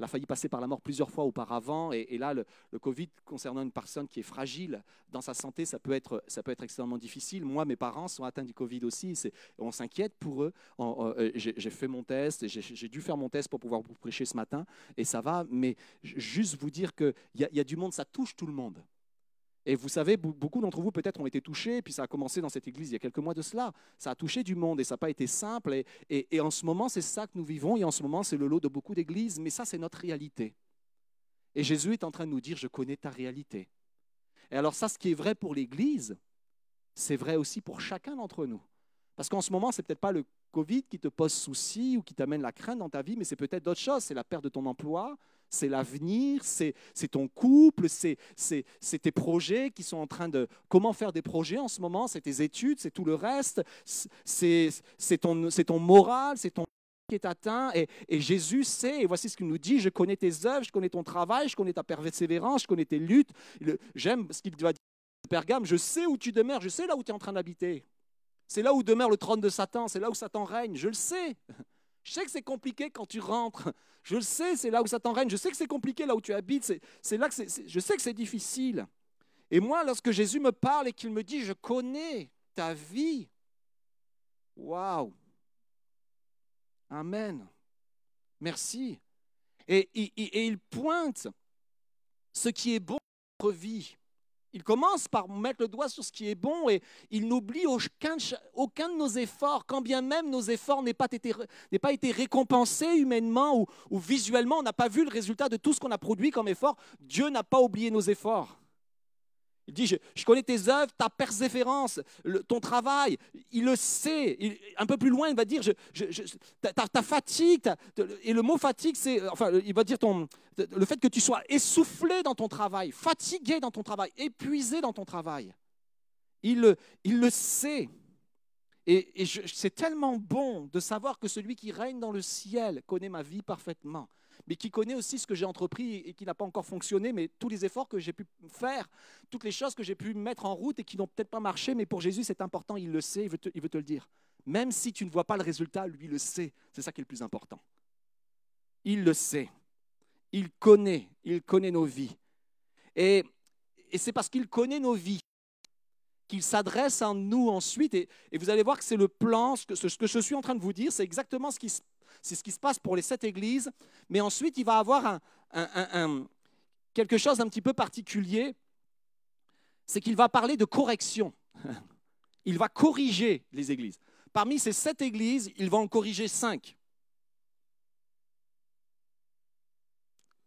elle a failli passer par la mort plusieurs fois auparavant. Et, là, le, Covid, concernant une personne qui est fragile dans sa santé, ça peut être, ça peut être extrêmement difficile. Moi, mes parents sont atteints du Covid aussi. On s'inquiète pour eux. Euh, j'ai fait mon test, j'ai dû faire mon test pour pouvoir vous prêcher ce matin. Et ça va. Mais juste vous dire qu'il y, y a du monde, ça touche tout le monde. Et vous savez, beaucoup d'entre vous peut-être ont été touchés, puis ça a commencé dans cette église il y a quelques mois de cela. Ça a touché du monde et ça n'a pas été simple. Et, en ce moment, c'est ça que nous vivons, et en ce moment, c'est le lot de beaucoup d'églises, mais ça, c'est notre réalité. Et Jésus est en train de nous dire, je connais ta réalité. Et alors ça, ce qui est vrai pour l'Église, c'est vrai aussi pour chacun d'entre nous. Parce qu'en ce moment, ce n'est peut-être pas le Covid qui te pose souci ou qui t'amène la crainte dans ta vie, mais c'est peut-être d'autres choses. C'est la perte de ton emploi, c'est l'avenir, c'est ton couple, c'est tes projets qui sont en train de... Comment faire des projets en ce moment, c'est tes études, c'est tout le reste, c'est ton, ton moral, c'est ton qui est atteint et, Jésus sait, et voici ce qu'il nous dit, je connais tes œuvres, je connais ton travail, je connais ta persévérance, je connais tes luttes. J'aime ce qu'il va dire Pergame, je sais où tu demeures, je sais là où tu es en train d'habiter. C'est là où demeure le trône de Satan, c'est là où Satan règne, je le sais. Je sais que c'est compliqué quand tu rentres. Je le sais, c'est là où Satan règne. Je sais que c'est compliqué là où tu habites. C'est là que je sais que c'est difficile. Et moi, lorsque Jésus me parle et qu'il me dit, je connais ta vie, waouh, Amen. Merci. Et, et, il pointe ce qui est bon dans notre vie. Il commence par mettre le doigt sur ce qui est bon et il n'oublie aucun, de nos efforts, quand bien même nos efforts n'aient pas été, pas été récompensés humainement ou, ou visuellement, on n'a pas vu le résultat de tout ce qu'on a produit comme effort. Dieu n'a pas oublié nos efforts. Il dit, je, connais tes œuvres, ta persévérance, ton travail. Il le sait. un peu plus loin, il va dire, ta, fatigue. et le mot fatigue, c'est, enfin, il va dire ton, le fait que tu sois essoufflé dans ton travail, fatigué dans ton travail, épuisé dans ton travail. Il le, il le sait. Et c'est tellement bon de savoir que celui qui règne dans le ciel connaît ma vie parfaitement mais qui connaît aussi ce que j'ai entrepris et qui n'a pas encore fonctionné, mais tous les efforts que j'ai pu faire, toutes les choses que j'ai pu mettre en route et qui n'ont peut-être pas marché, mais pour Jésus c'est important, il le sait, il veut, te, il veut te le dire. Même si tu ne vois pas le résultat, lui le sait. C'est ça qui est le plus important. Il le sait. Il connaît, il connaît nos vies. Et, et c'est parce qu'il connaît nos vies qu'il s'adresse à nous ensuite. Et, et, vous allez voir que c'est le plan, ce que, je suis en train de vous dire, c'est exactement ce qui se c'est ce qui se passe pour les sept églises. Mais ensuite, il va avoir quelque chose d'un petit peu particulier. C'est qu'il va parler de correction. Il va corriger les églises. Parmi ces sept églises, il va en corriger cinq.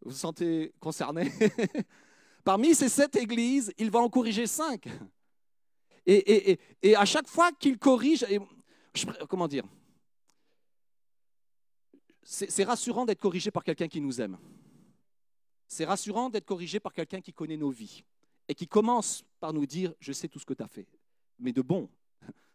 Vous vous sentez concerné? Parmi ces sept églises, il va en corriger cinq. Et, à chaque fois qu'il corrige, comment dire? C'est rassurant d'être corrigé par quelqu'un qui nous aime. C'est rassurant d'être corrigé par quelqu'un qui connaît nos vies et qui commence par nous dire, je sais tout ce que tu as fait, mais de bon,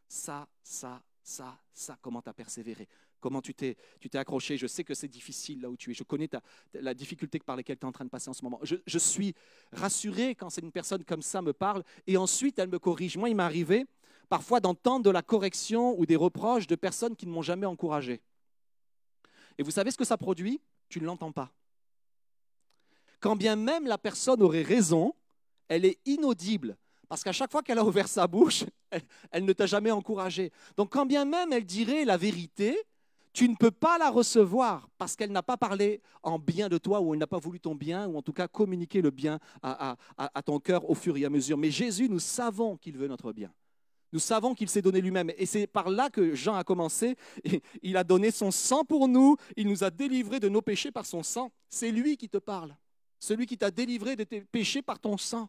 ça, ça, ça, ça, comment tu as persévéré, comment tu t'es, tu t'es accroché? Je sais que c'est difficile là où tu es. Je connais la difficulté par laquelle tu es en train de passer en ce moment. Je, je suis rassuré quand c'est une personne comme ça me parle et ensuite elle me corrige. Moi, il m'est arrivé parfois d'entendre de la correction ou des reproches de personnes qui ne m'ont jamais encouragé. Et vous savez ce que ça produit? Tu ne l'entends pas. Quand bien même la personne aurait raison, elle est inaudible. Parce qu'à chaque fois qu'elle a ouvert sa bouche, elle, ne t'a jamais encouragé. Donc quand bien même elle dirait la vérité, tu ne peux pas la recevoir parce qu'elle n'a pas parlé en bien de toi ou elle n'a pas voulu ton bien ou en tout cas communiquer le bien à, ton cœur au fur et à mesure. Mais Jésus, nous savons qu'il veut notre bien. Nous savons qu'il s'est donné lui-même. Et c'est par là que Jean a commencé. Il a donné son sang pour nous. Il nous a délivrés de nos péchés par son sang. C'est lui qui te parle. Celui qui t'a délivré de tes péchés par ton sang.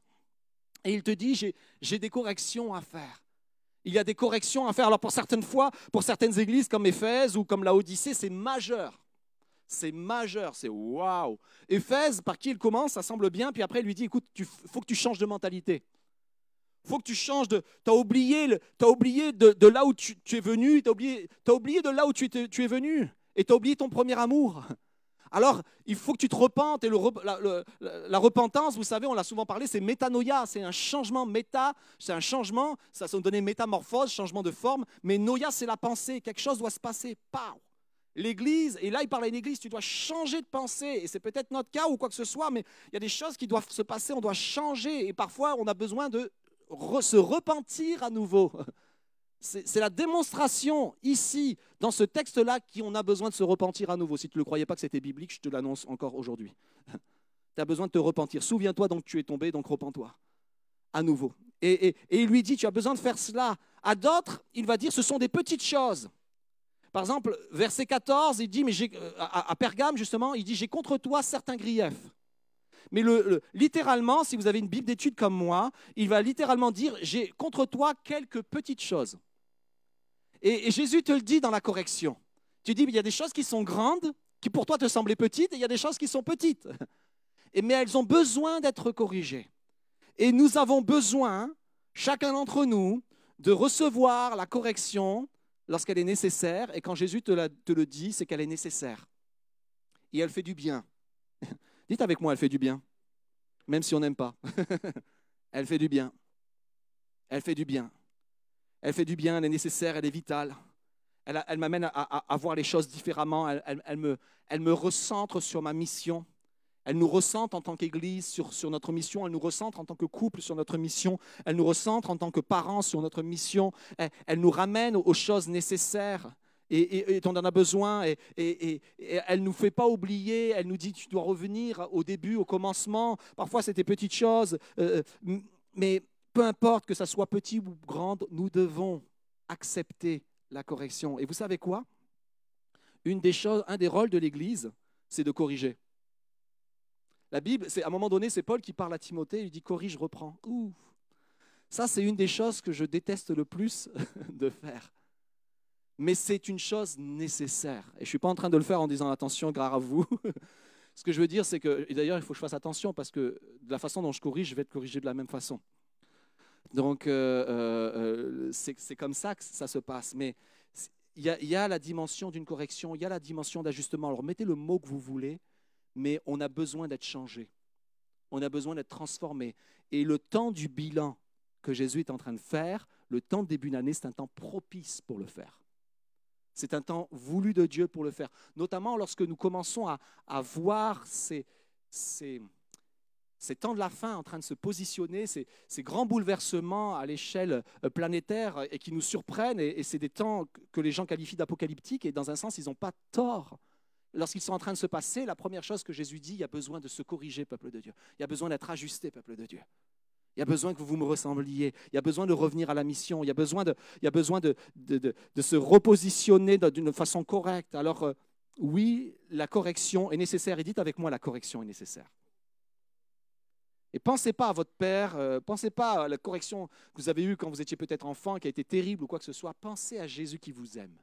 Et il te dit, j'ai des corrections à faire. Il y a des corrections à faire. Alors pour certaines fois, pour certaines églises comme Éphèse ou comme la Odyssée, c'est majeur. C'est majeur, c'est waouh. Éphèse, par qui il commence, ça semble bien, puis après il lui dit, écoute, il faut que tu changes de mentalité. Faut que tu changes de... Tu as oublié, oublié de, là où tu, es venu, tu as oublié, as oublié de là où tu, es venu, et tu as oublié ton premier amour. Alors, il faut que tu te repentes. Et la, repentance, vous savez, on l'a souvent parlé, c'est métanoïa. C'est un changement méta, c'est un changement, ça se donner métamorphose, changement de forme. Mais noïa, c'est la pensée. Quelque chose doit se passer. Pow L'église, et là il parle à une tu dois changer de pensée. Et c'est peut-être notre cas ou quoi que ce soit, mais il y a des choses qui doivent se passer, on doit changer. Et parfois, on a besoin de se repentir à nouveau. C'est la démonstration ici, dans ce texte-là, qu'on a besoin de se repentir à nouveau. Si tu ne le croyais pas que c'était biblique, je te l'annonce encore aujourd'hui. tu as besoin de te repentir. Souviens-toi donc tu es tombé, donc repens-toi à nouveau. Et, il lui dit, tu as besoin de faire cela. À d'autres, il va dire, ce sont des petites choses. Par exemple, verset 14, il dit, mais euh, à, à Pergame justement, il dit, j'ai contre toi certains griefs. Mais le, littéralement, si vous avez une Bible d'études comme moi, il va littéralement dire, j'ai contre toi quelques petites choses. Et, Jésus te le dit dans la correction. Tu dis, il y a des choses qui sont grandes, qui pour toi te semblaient petites, et il y a des choses qui sont petites. Et, mais elles ont besoin d'être corrigées. Et nous avons besoin, chacun d'entre nous, de recevoir la correction lorsqu'elle est nécessaire. Et quand Jésus te le dit, c'est qu'elle est nécessaire. Et elle fait du bien. Dites avec moi, elle fait du bien. Même si on n'aime pas. elle fait du bien. Elle fait du bien. Elle fait du bien, elle est nécessaire, elle est vitale. Elle, m'amène à, voir les choses différemment. Elle, me, recentre sur ma mission. Elle nous recentre en tant qu'Église sur, sur, notre mission. Elle nous recentre en tant que couple sur notre mission. Elle nous recentre en tant que parents sur notre mission. Elle, nous ramène aux choses nécessaires et, on en a besoin. Et, elle ne nous fait pas oublier. Elle nous dit tu dois revenir au début, au commencement. Parfois, c'était petites choses. Euh, mais peu importe que ça soit petit ou grand, nous devons accepter la correction. Et vous savez quoi? Une des choses, un des rôles de l'Église, c'est de corriger. La Bible, c'est à un moment donné, c'est Paul qui parle à Timothée, il lui dit corrige, reprends. Ouh. Ça, c'est une des choses que je déteste le plus de faire. Mais c'est une chose nécessaire. Et je ne suis pas en train de le faire en disant attention, grave à vous. Ce que je veux dire, c'est que, et d'ailleurs, il faut que je fasse attention parce que de la façon dont je corrige, je vais être corrigé de la même façon. Donc, euh, euh, euh, c'est comme ça que ça se passe. Mais il y, a la dimension d'une correction, il y a la dimension d'ajustement. Alors, mettez le mot que vous voulez, mais on a besoin d'être changé. On a besoin d'être transformé. Et le temps du bilan que Jésus est en train de faire, le temps de début d'année, c'est un temps propice pour le faire. C'est un temps voulu de Dieu pour le faire. Notamment lorsque nous commençons à, voir ces, ces, ces temps de la fin en train de se positionner, ces, grands bouleversements à l'échelle euh, planétaire et qui nous surprennent, et, c'est des temps que les gens qualifient d'apocalyptiques, et dans un sens, ils n'ont pas tort. Lorsqu'ils sont en train de se passer, la première chose que Jésus dit, il y a besoin de se corriger, peuple de Dieu. Il y a besoin d'être ajusté, peuple de Dieu. Il y a besoin que vous me ressembliez. Il y a besoin de revenir à la mission. Il y a besoin de, il y a besoin de, de, se repositionner d'une façon correcte. Alors, euh, oui, la correction est nécessaire. Et dites avec moi, la correction est nécessaire. Et pensez pas à votre père, euh, pensez pas à la correction que vous avez eue quand vous étiez peut-être enfant, qui a été terrible ou quoi que ce soit. Pensez à Jésus qui vous aime.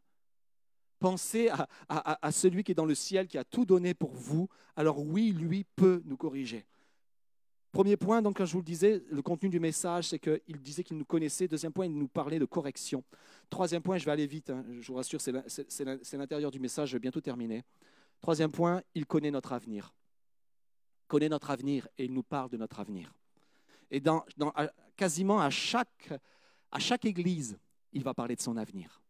Pensez à, à, celui qui est dans le ciel, qui a tout donné pour vous. Alors oui, lui peut nous corriger. Premier point, donc, quand je vous le disais, le contenu du message, c'est qu'il disait qu'il nous connaissait. Deuxième point, il nous parlait de correction. Troisième point, je vais aller vite, hein, je vous rassure, c'est l'intérieur du message, je vais bientôt terminer. Troisième point, il connaît notre avenir. Il connaît notre avenir et il nous parle de notre avenir. Et quasiment à chaque, à chaque église, il va parler de son avenir.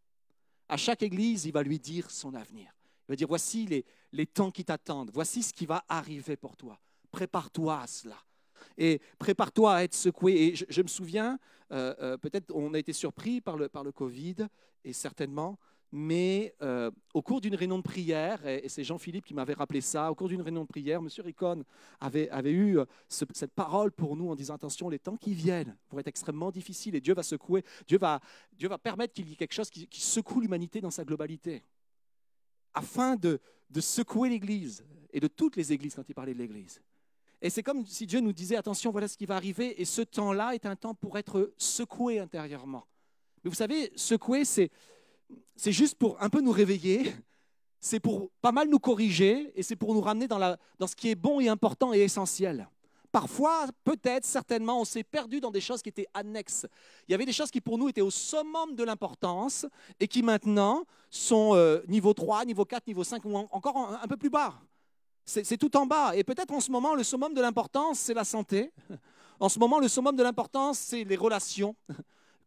À chaque église, il va lui dire son avenir. Il va dire, voici les, les temps qui t'attendent, voici ce qui va arriver pour toi. Prépare-toi à cela et prépare-toi à être secoué. Et je, me souviens, euh, euh, peut-être on a été surpris par le, par le Covid, et certainement, mais euh, au cours d'une réunion de prière, et, c'est Jean-Philippe qui m'avait rappelé ça, au cours d'une réunion de prière, M. Ricon avait, avait eu cette parole pour nous en disant attention, les temps qui viennent vont être extrêmement difficiles et Dieu va secouer, Dieu va, Dieu va permettre qu'il y ait quelque chose qui, qui secoue l'humanité dans sa globalité, afin de, de secouer l'Église et de toutes les églises quand il parlait de l'Église. Et c'est comme si Dieu nous disait, attention, voilà ce qui va arriver, et ce temps-là est un temps pour être secoué intérieurement. Mais vous savez, secoué, c'est, juste pour un peu nous réveiller, c'est pour pas mal nous corriger, et c'est pour nous ramener dans ce qui est bon et important et essentiel. Parfois, peut-être, certainement, on s'est perdu dans des choses qui étaient annexes. Il y avait des choses qui pour nous étaient au summum de l'importance et qui maintenant sont euh, niveau 3, niveau 4, niveau 5 ou encore un peu plus bas. C'est tout en bas. Et peut-être en ce moment, le summum de l'importance, c'est la santé. En ce moment, le summum de l'importance, c'est les relations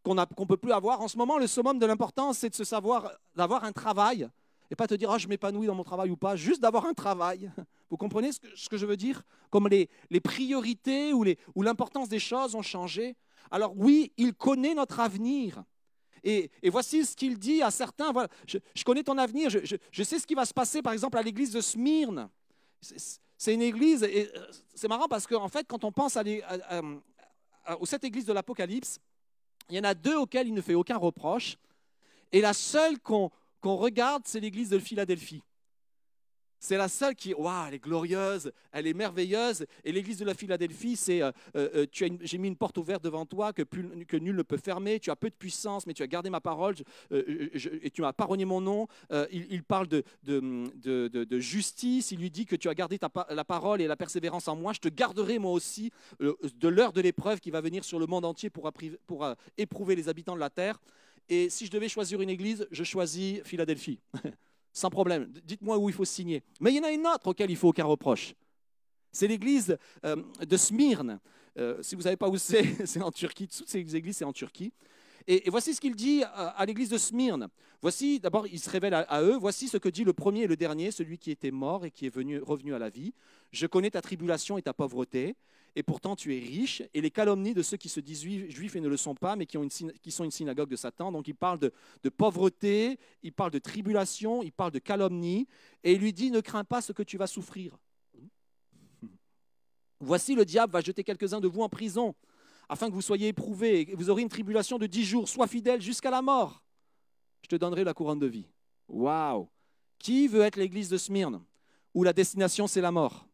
qu'on ne peut plus avoir. En ce moment, le summum de l'importance, c'est de se savoir, d'avoir un travail. Et pas te dire, ah, je m'épanouis dans mon travail ou pas, juste d'avoir un travail. Vous comprenez ce que, je veux dire? Comme les, priorités ou l'importance des choses ont changé. Alors oui, il connaît notre avenir. Et, voici ce qu'il dit à certains. Voilà, je, connais ton avenir, je, sais ce qui va se passer, par exemple, à l'église de Smyrne. C'est une église, et euh, c'est marrant parce qu'en fait, quand on pense à, aux sept églises de l'Apocalypse, il y en a deux auxquelles il ne fait aucun reproche, et la seule qu'on regarde, c'est l'église de Philadelphie. C'est la seule qui, waouh, elle est glorieuse, elle est merveilleuse. Et l'église de la Philadelphie, c'est, euh, euh, euh j'ai mis une porte ouverte devant toi que, nul ne peut fermer. Tu as peu de puissance, mais tu as gardé ma parole et tu m'as pas mon nom. Il, parle de, justice. Il lui dit que tu as gardé ta, la parole et la persévérance en moi. Je te garderai moi aussi de l'heure de l'épreuve qui va venir sur le monde entier pour, pour éprouver les habitants de la terre. Et si je devais choisir une église, je choisis Philadelphie. sans problème. Dites-moi où il faut signer. Mais il y en a une autre auquel il faut aucun reproche. C'est l'église euh, de Smyrne. Euh, si vous ne savez pas où c'est, c'est en Turquie. Toutes ces églises, c'est en Turquie. Et, voici ce qu'il dit à, l'église de Smyrne. Voici, d'abord, il se révèle à, eux. Voici ce que dit le premier et le dernier, celui qui était mort et qui est venu, revenu à la vie. Je connais ta tribulation et ta pauvreté, et pourtant tu es riche, et les calomnies de ceux qui se disent juifs et ne le sont pas, mais qui, ont une, sont une synagogue de Satan. Donc il parle de, de, pauvreté, il parle de tribulation, il parle de calomnie, et il lui dit, ne crains pas ce que tu vas souffrir. Voici le diable va jeter quelques-uns de vous en prison, afin que vous soyez éprouvés, et vous aurez une tribulation de dix jours, sois fidèle jusqu'à la mort. Je te donnerai la couronne de vie. Waouh Qui veut être l'église de Smyrne, où la destination c'est la mort?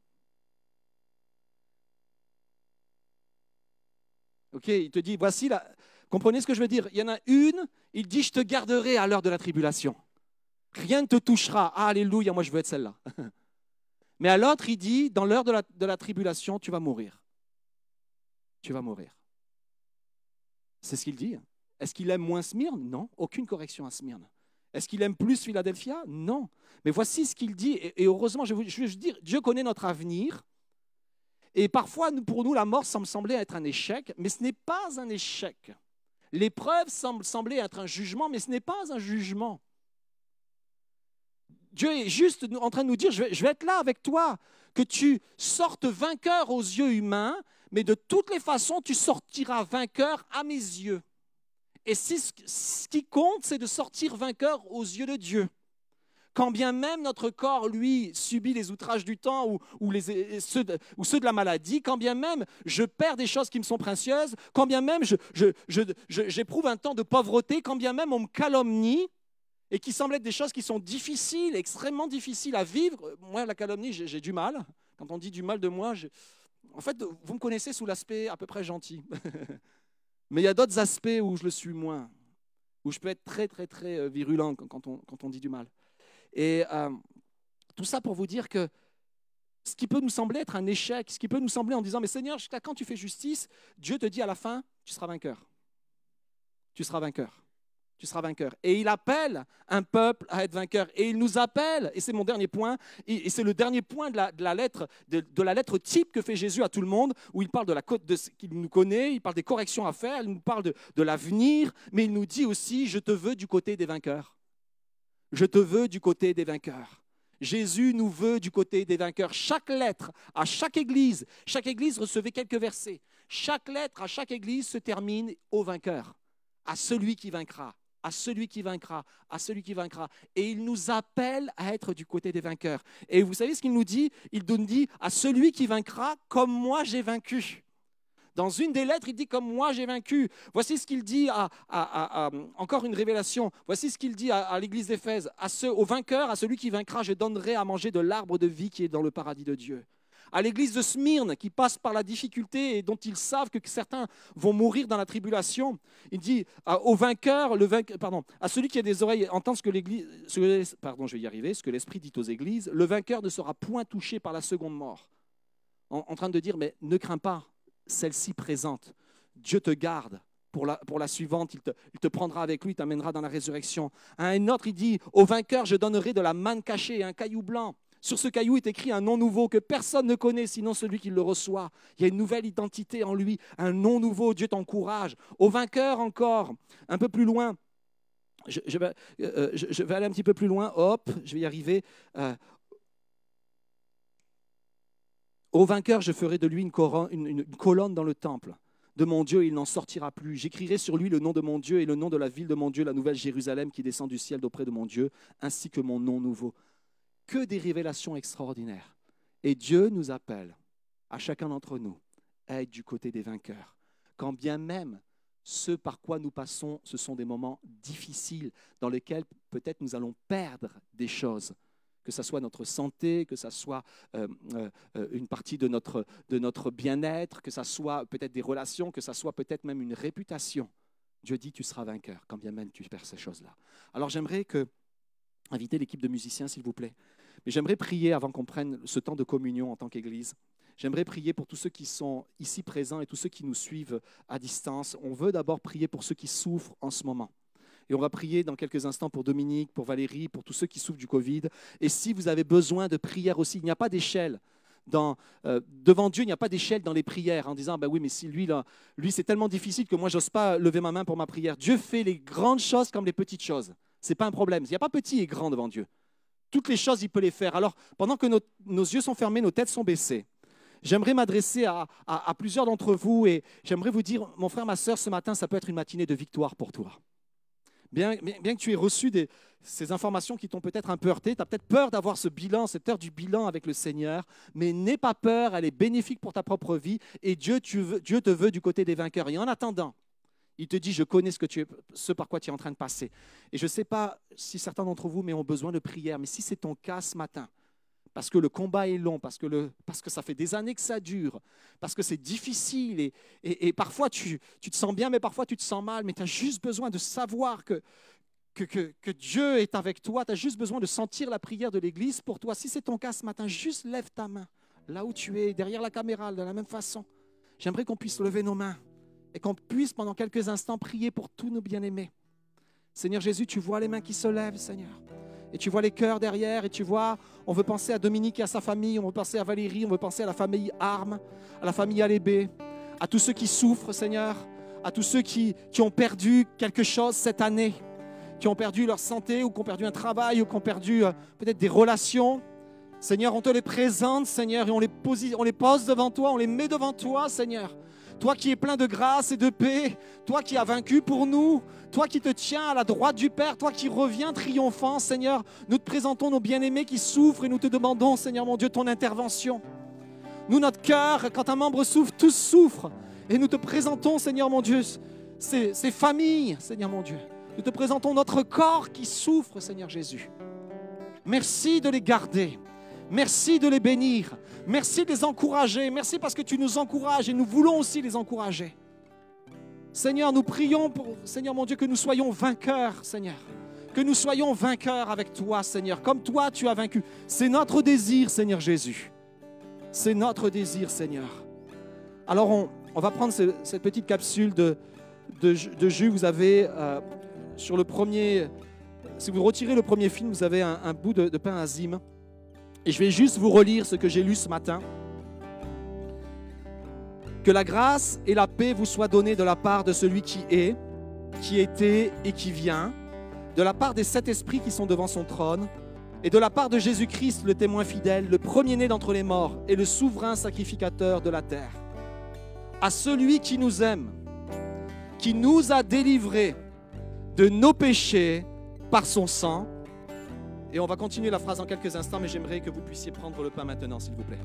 Il te dit, voici la... Comprenez ce que je veux dire Il y en a une, il dit, je te garderai à l'heure de la tribulation. Rien ne te touchera. Ah, alléluia, moi je veux être celle-là. Mais à l'autre, il dit, dans l'heure de la, de la tribulation, tu vas mourir. Tu vas mourir. C'est ce qu'il dit. Est-ce qu'il aime moins Smyrne? Non, aucune correction à Smyrne. Est-ce qu'il aime plus Philadelphia? Non. Mais voici ce qu'il dit, et, heureusement, je veux, je veux dire, Dieu connaît notre avenir, et parfois, pour nous, la mort semble sembler être un échec, mais ce n'est pas un échec. L'épreuve semble sembler être un jugement, mais ce n'est pas un jugement. Dieu est juste en train de nous dire, je vais, être là avec toi, que tu sortes vainqueur aux yeux humains, mais de toutes les façons, tu sortiras vainqueur à mes yeux. Et ce qui compte, c'est de sortir vainqueur aux yeux de Dieu quand bien même notre corps, lui, subit les outrages du temps ou, ou, ceux de, la maladie, quand bien même je perds des choses qui me sont précieuses, quand bien même j'éprouve un temps de pauvreté, quand bien même on me calomnie, et qui semblent être des choses qui sont difficiles, extrêmement difficiles à vivre. Moi, la calomnie, j'ai du mal. Quand on dit du mal de moi, en fait, vous me connaissez sous l'aspect à peu près gentil. Mais il y a d'autres aspects où je le suis moins, où je peux être très, très, très euh, virulent quand on dit du mal. Et euh, tout ça pour vous dire que ce qui peut nous sembler être un échec, ce qui peut nous sembler en disant, mais Seigneur, jusqu'à quand tu fais justice, Dieu te dit à la fin, tu seras vainqueur. Tu seras vainqueur tu seras vainqueur. Et il appelle un peuple à être vainqueur. Et il nous appelle, et c'est mon dernier point, et c'est le dernier point de la, lettre, de, la lettre type que fait Jésus à tout le monde, où il parle de la de ce qu'il nous connaît, il parle des corrections à faire, il nous parle de, de l'avenir, mais il nous dit aussi, je te veux du côté des vainqueurs. Je te veux du côté des vainqueurs. Jésus nous veut du côté des vainqueurs. Chaque lettre à chaque église, chaque église recevait quelques versets. Chaque lettre à chaque église se termine au vainqueur, à celui qui vaincra à celui qui vaincra, à celui qui vaincra. Et il nous appelle à être du côté des vainqueurs. Et vous savez ce qu'il nous dit? Il nous dit à celui qui vaincra comme moi j'ai vaincu. Dans une des lettres, il dit comme moi j'ai vaincu. Voici ce qu'il dit à, encore une révélation. Voici ce qu'il dit à, l'église d'Éphèse. À ce, au vainqueur, à celui qui vaincra, je donnerai à manger de l'arbre de vie qui est dans le paradis de Dieu à l'église de Smyrne qui passe par la difficulté et dont ils savent que certains vont mourir dans la tribulation. Il dit au vainqueur, le pardon, à celui qui a des oreilles, entend ce que l'église, pardon, je vais y arriver, ce que l'Esprit dit aux églises, le vainqueur ne sera point touché par la seconde mort. En, train de dire, mais ne crains pas, celle-ci présente. Dieu te garde. Pour la, pour la, suivante, il te, il te prendra avec lui, il t'amènera dans la résurrection. À un autre, il dit, au vainqueur, je donnerai de la manne cachée, un caillou blanc. Sur ce caillou est écrit un nom nouveau que personne ne connaît sinon celui qui le reçoit. Il y a une nouvelle identité en lui, un nom nouveau. Dieu t'encourage. Au vainqueur encore, un peu plus loin. Je, vais, euh, je, vais, aller un petit peu plus loin. Hop, je vais y arriver. Euh, au vainqueur, je ferai de lui une, colonne dans le temple de mon Dieu, il n'en sortira plus. J'écrirai sur lui le nom de mon Dieu et le nom de la ville de mon Dieu, la nouvelle Jérusalem qui descend du ciel d'auprès de mon Dieu, ainsi que mon nom nouveau que des révélations extraordinaires. Et Dieu nous appelle, à chacun d'entre nous, à être du côté des vainqueurs. Quand bien même ce par quoi nous passons, ce sont des moments difficiles dans lesquels peut-être nous allons perdre des choses, que ce soit notre santé, que ce soit euh, euh, une partie de notre, de notre bien-être, que ce soit peut-être des relations, que ce soit peut-être même une réputation. Dieu dit, tu seras vainqueur, quand bien même tu perds ces choses-là. Alors j'aimerais que, inviter l'équipe de musiciens, s'il vous plaît, mais j'aimerais prier avant qu'on prenne ce temps de communion en tant qu'Église. J'aimerais prier pour tous ceux qui sont ici présents et tous ceux qui nous suivent à distance. On veut d'abord prier pour ceux qui souffrent en ce moment. Et on va prier dans quelques instants pour Dominique, pour Valérie, pour tous ceux qui souffrent du Covid. Et si vous avez besoin de prière aussi, il n'y a pas d'échelle. Euh, devant Dieu, il n'y a pas d'échelle dans les prières en disant, ben oui, mais si lui, là, lui c'est tellement difficile que moi, j'ose pas lever ma main pour ma prière. Dieu fait les grandes choses comme les petites choses. Ce n'est pas un problème. Il n'y a pas petit et grand devant Dieu. Toutes les choses, il peut les faire. Alors, pendant que nos, yeux sont fermés, nos têtes sont baissées, j'aimerais m'adresser à, plusieurs d'entre vous et j'aimerais vous dire, mon frère, ma soeur, ce matin, ça peut être une matinée de victoire pour toi. Bien, que tu aies reçu ces informations qui t'ont peut-être un peu heurté, tu as peut-être peur d'avoir ce bilan, cette heure du bilan avec le Seigneur, mais n'aie pas peur, elle est bénéfique pour ta propre vie et Dieu, te veut du côté des vainqueurs. Et en attendant, il te dit, je connais ce par quoi tu es en train de passer. Et je ne sais pas si certains d'entre vous mais ont besoin de prière, mais si c'est ton cas ce matin, parce que le combat est long, parce que, ça fait des années que ça dure, parce que c'est difficile, et, parfois tu, tu, te sens bien, mais parfois tu te sens mal, mais tu as juste besoin de savoir que, que, que, que Dieu est avec toi, tu as juste besoin de sentir la prière de l'Église pour toi. Si c'est ton cas ce matin, juste lève ta main, là où tu es, derrière la caméra, de la même façon. J'aimerais qu'on puisse lever nos mains et qu'on puisse pendant quelques instants prier pour tous nos bien-aimés. Seigneur Jésus, tu vois les mains qui se lèvent, Seigneur. Et tu vois les cœurs derrière, et tu vois, on veut penser à Dominique et à sa famille, on veut penser à Valérie, on veut penser à la famille Arme, à la famille Alébé, à tous ceux qui souffrent, Seigneur, à tous ceux qui, qui ont perdu quelque chose cette année, qui ont perdu leur santé, ou qui ont perdu un travail, ou qui ont perdu euh, peut-être des relations. Seigneur, on te les présente, Seigneur, et on les, on les pose devant toi, on les met devant toi, Seigneur. Toi qui es plein de grâce et de paix, toi qui as vaincu pour nous, toi qui te tiens à la droite du Père, toi qui reviens triomphant, Seigneur, nous te présentons nos bien-aimés qui souffrent et nous te demandons, Seigneur mon Dieu, ton intervention. Nous, notre cœur, quand un membre souffre, tous souffrent. Et nous te présentons, Seigneur mon Dieu, ces, ces familles, Seigneur mon Dieu. Nous te présentons notre corps qui souffre, Seigneur Jésus. Merci de les garder. Merci de les bénir. Merci de les encourager. Merci parce que tu nous encourages et nous voulons aussi les encourager. Seigneur, nous prions pour, Seigneur mon Dieu, que nous soyons vainqueurs, Seigneur. Que nous soyons vainqueurs avec toi, Seigneur, comme toi tu as vaincu. C'est notre désir, Seigneur Jésus. C'est notre désir, Seigneur. Alors, on, va prendre ce- cette petite capsule de, de, ju- de jus. Vous avez euh, sur le premier, si vous retirez le premier film, vous avez un, bout de, de pain azime. Et je vais juste vous relire ce que j'ai lu ce matin. Que la grâce et la paix vous soient données de la part de celui qui est, qui était et qui vient, de la part des sept esprits qui sont devant son trône, et de la part de Jésus-Christ, le témoin fidèle, le premier-né d'entre les morts et le souverain sacrificateur de la terre. À celui qui nous aime, qui nous a délivrés de nos péchés par son sang. Et on va continuer la phrase en quelques instants, mais j'aimerais que vous puissiez prendre le pain maintenant, s'il vous plaît.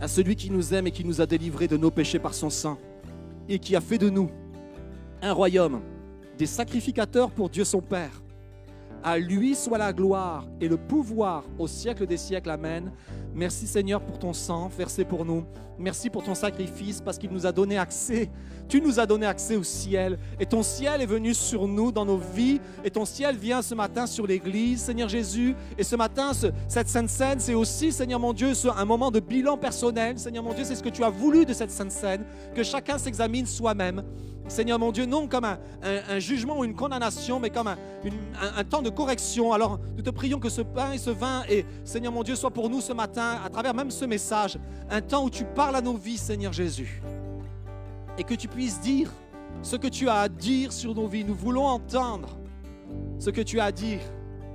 À celui qui nous aime et qui nous a délivrés de nos péchés par son sang, et qui a fait de nous un royaume, des sacrificateurs pour Dieu son Père. À lui soit la gloire et le pouvoir au siècle des siècles. Amen. Merci Seigneur pour ton sang versé pour nous. Merci pour ton sacrifice parce qu'il nous a donné accès. Tu nous as donné accès au ciel. Et ton ciel est venu sur nous dans nos vies. Et ton ciel vient ce matin sur l'Église, Seigneur Jésus. Et ce matin, ce- cette Sainte Seine, c'est aussi, Seigneur mon Dieu, un moment de bilan personnel. Seigneur mon Dieu, c'est ce que tu as voulu de cette Sainte Seine. Que chacun s'examine soi-même. Seigneur mon Dieu, non comme un, jugement ou une condamnation, mais comme un- un temps de correction. Alors nous te prions que ce pain et ce vin, et Seigneur mon Dieu, soit pour nous ce matin, à travers même ce message, un temps où tu parles à nos vies, Seigneur Jésus. Et que tu puisses dire ce que tu as à dire sur nos vies. Nous voulons entendre ce que tu as à dire,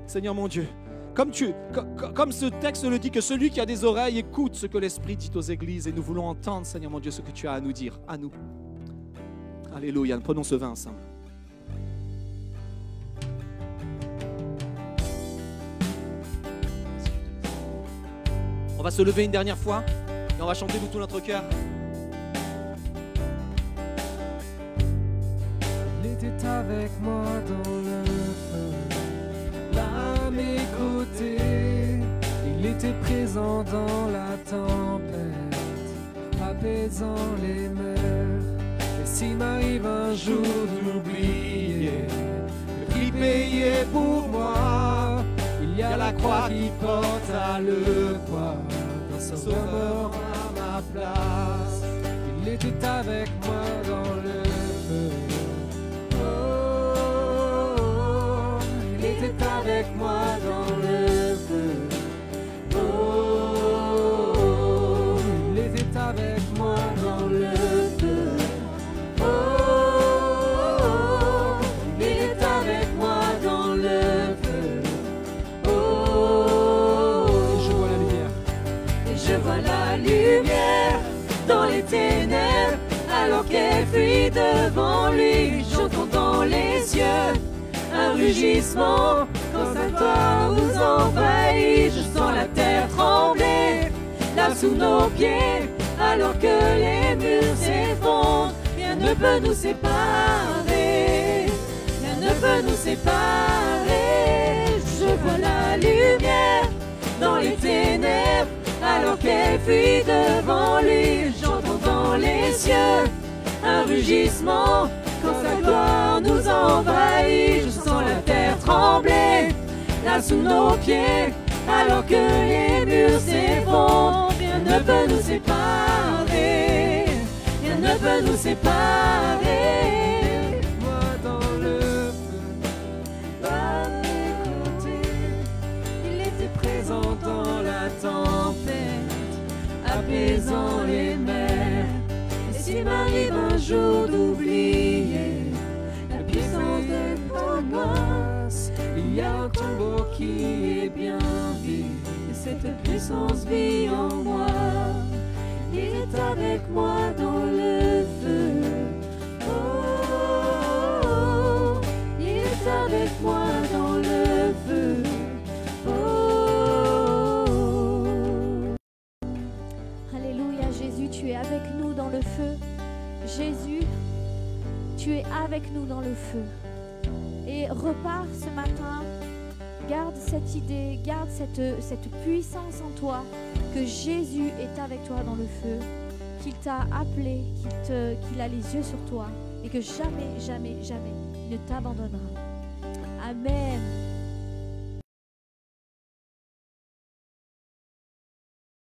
Seigneur mon Dieu. Comme, tu, co- co- comme ce texte le dit, que celui qui a des oreilles écoute ce que l'Esprit dit aux églises. Et nous voulons entendre, Seigneur mon Dieu, ce que tu as à nous dire, à nous. Alléluia, prenons ce vin ensemble. Va se lever une dernière fois et on va chanter de tout notre cœur. Il était avec moi dans le feu, à mes côtés. Il était présent dans la tempête, apaisant les mers. Et s'il m'arrive un jour d'oublier prix payé pour moi, il y a la croix qui porte à le poids d'un sauveur à ma place. Il était avec moi dans le feu. Oh, il était avec moi dans le feu. Devant lui. J'entends dans les cieux un rugissement quand sa gloire nous envahit. Je sens la terre trembler là sous nos pieds, alors que les murs s'effondrent. Rien ne peut nous séparer, rien ne peut nous séparer. Je vois la lumière dans les ténèbres, alors qu'elle fuit devant lui. J'entends dans les cieux un rugissement quand sa gloire nous envahit. Je sens la terre trembler là sous nos pieds, alors que les murs s'effondrent. Rien ne peut nous séparer, rien ne peut nous séparer. Moi dans le feu. À mes côtés, il était présent dans la tempête, apaisant les mers. S'il m'arrive un jour d'oublier la puissance de ton grâce, Il y a un tombeau qui est bien vide. et cette puissance vit en moi. Il est avec moi dans le feu. Oh, il est avec moi Jésus, tu es avec nous dans le feu. Et repars ce matin, garde cette idée, garde cette, puissance en toi que Jésus est avec toi dans le feu, qu'il t'a appelé, qu'il a les yeux sur toi et que jamais, jamais, jamais il ne t'abandonnera. Amen.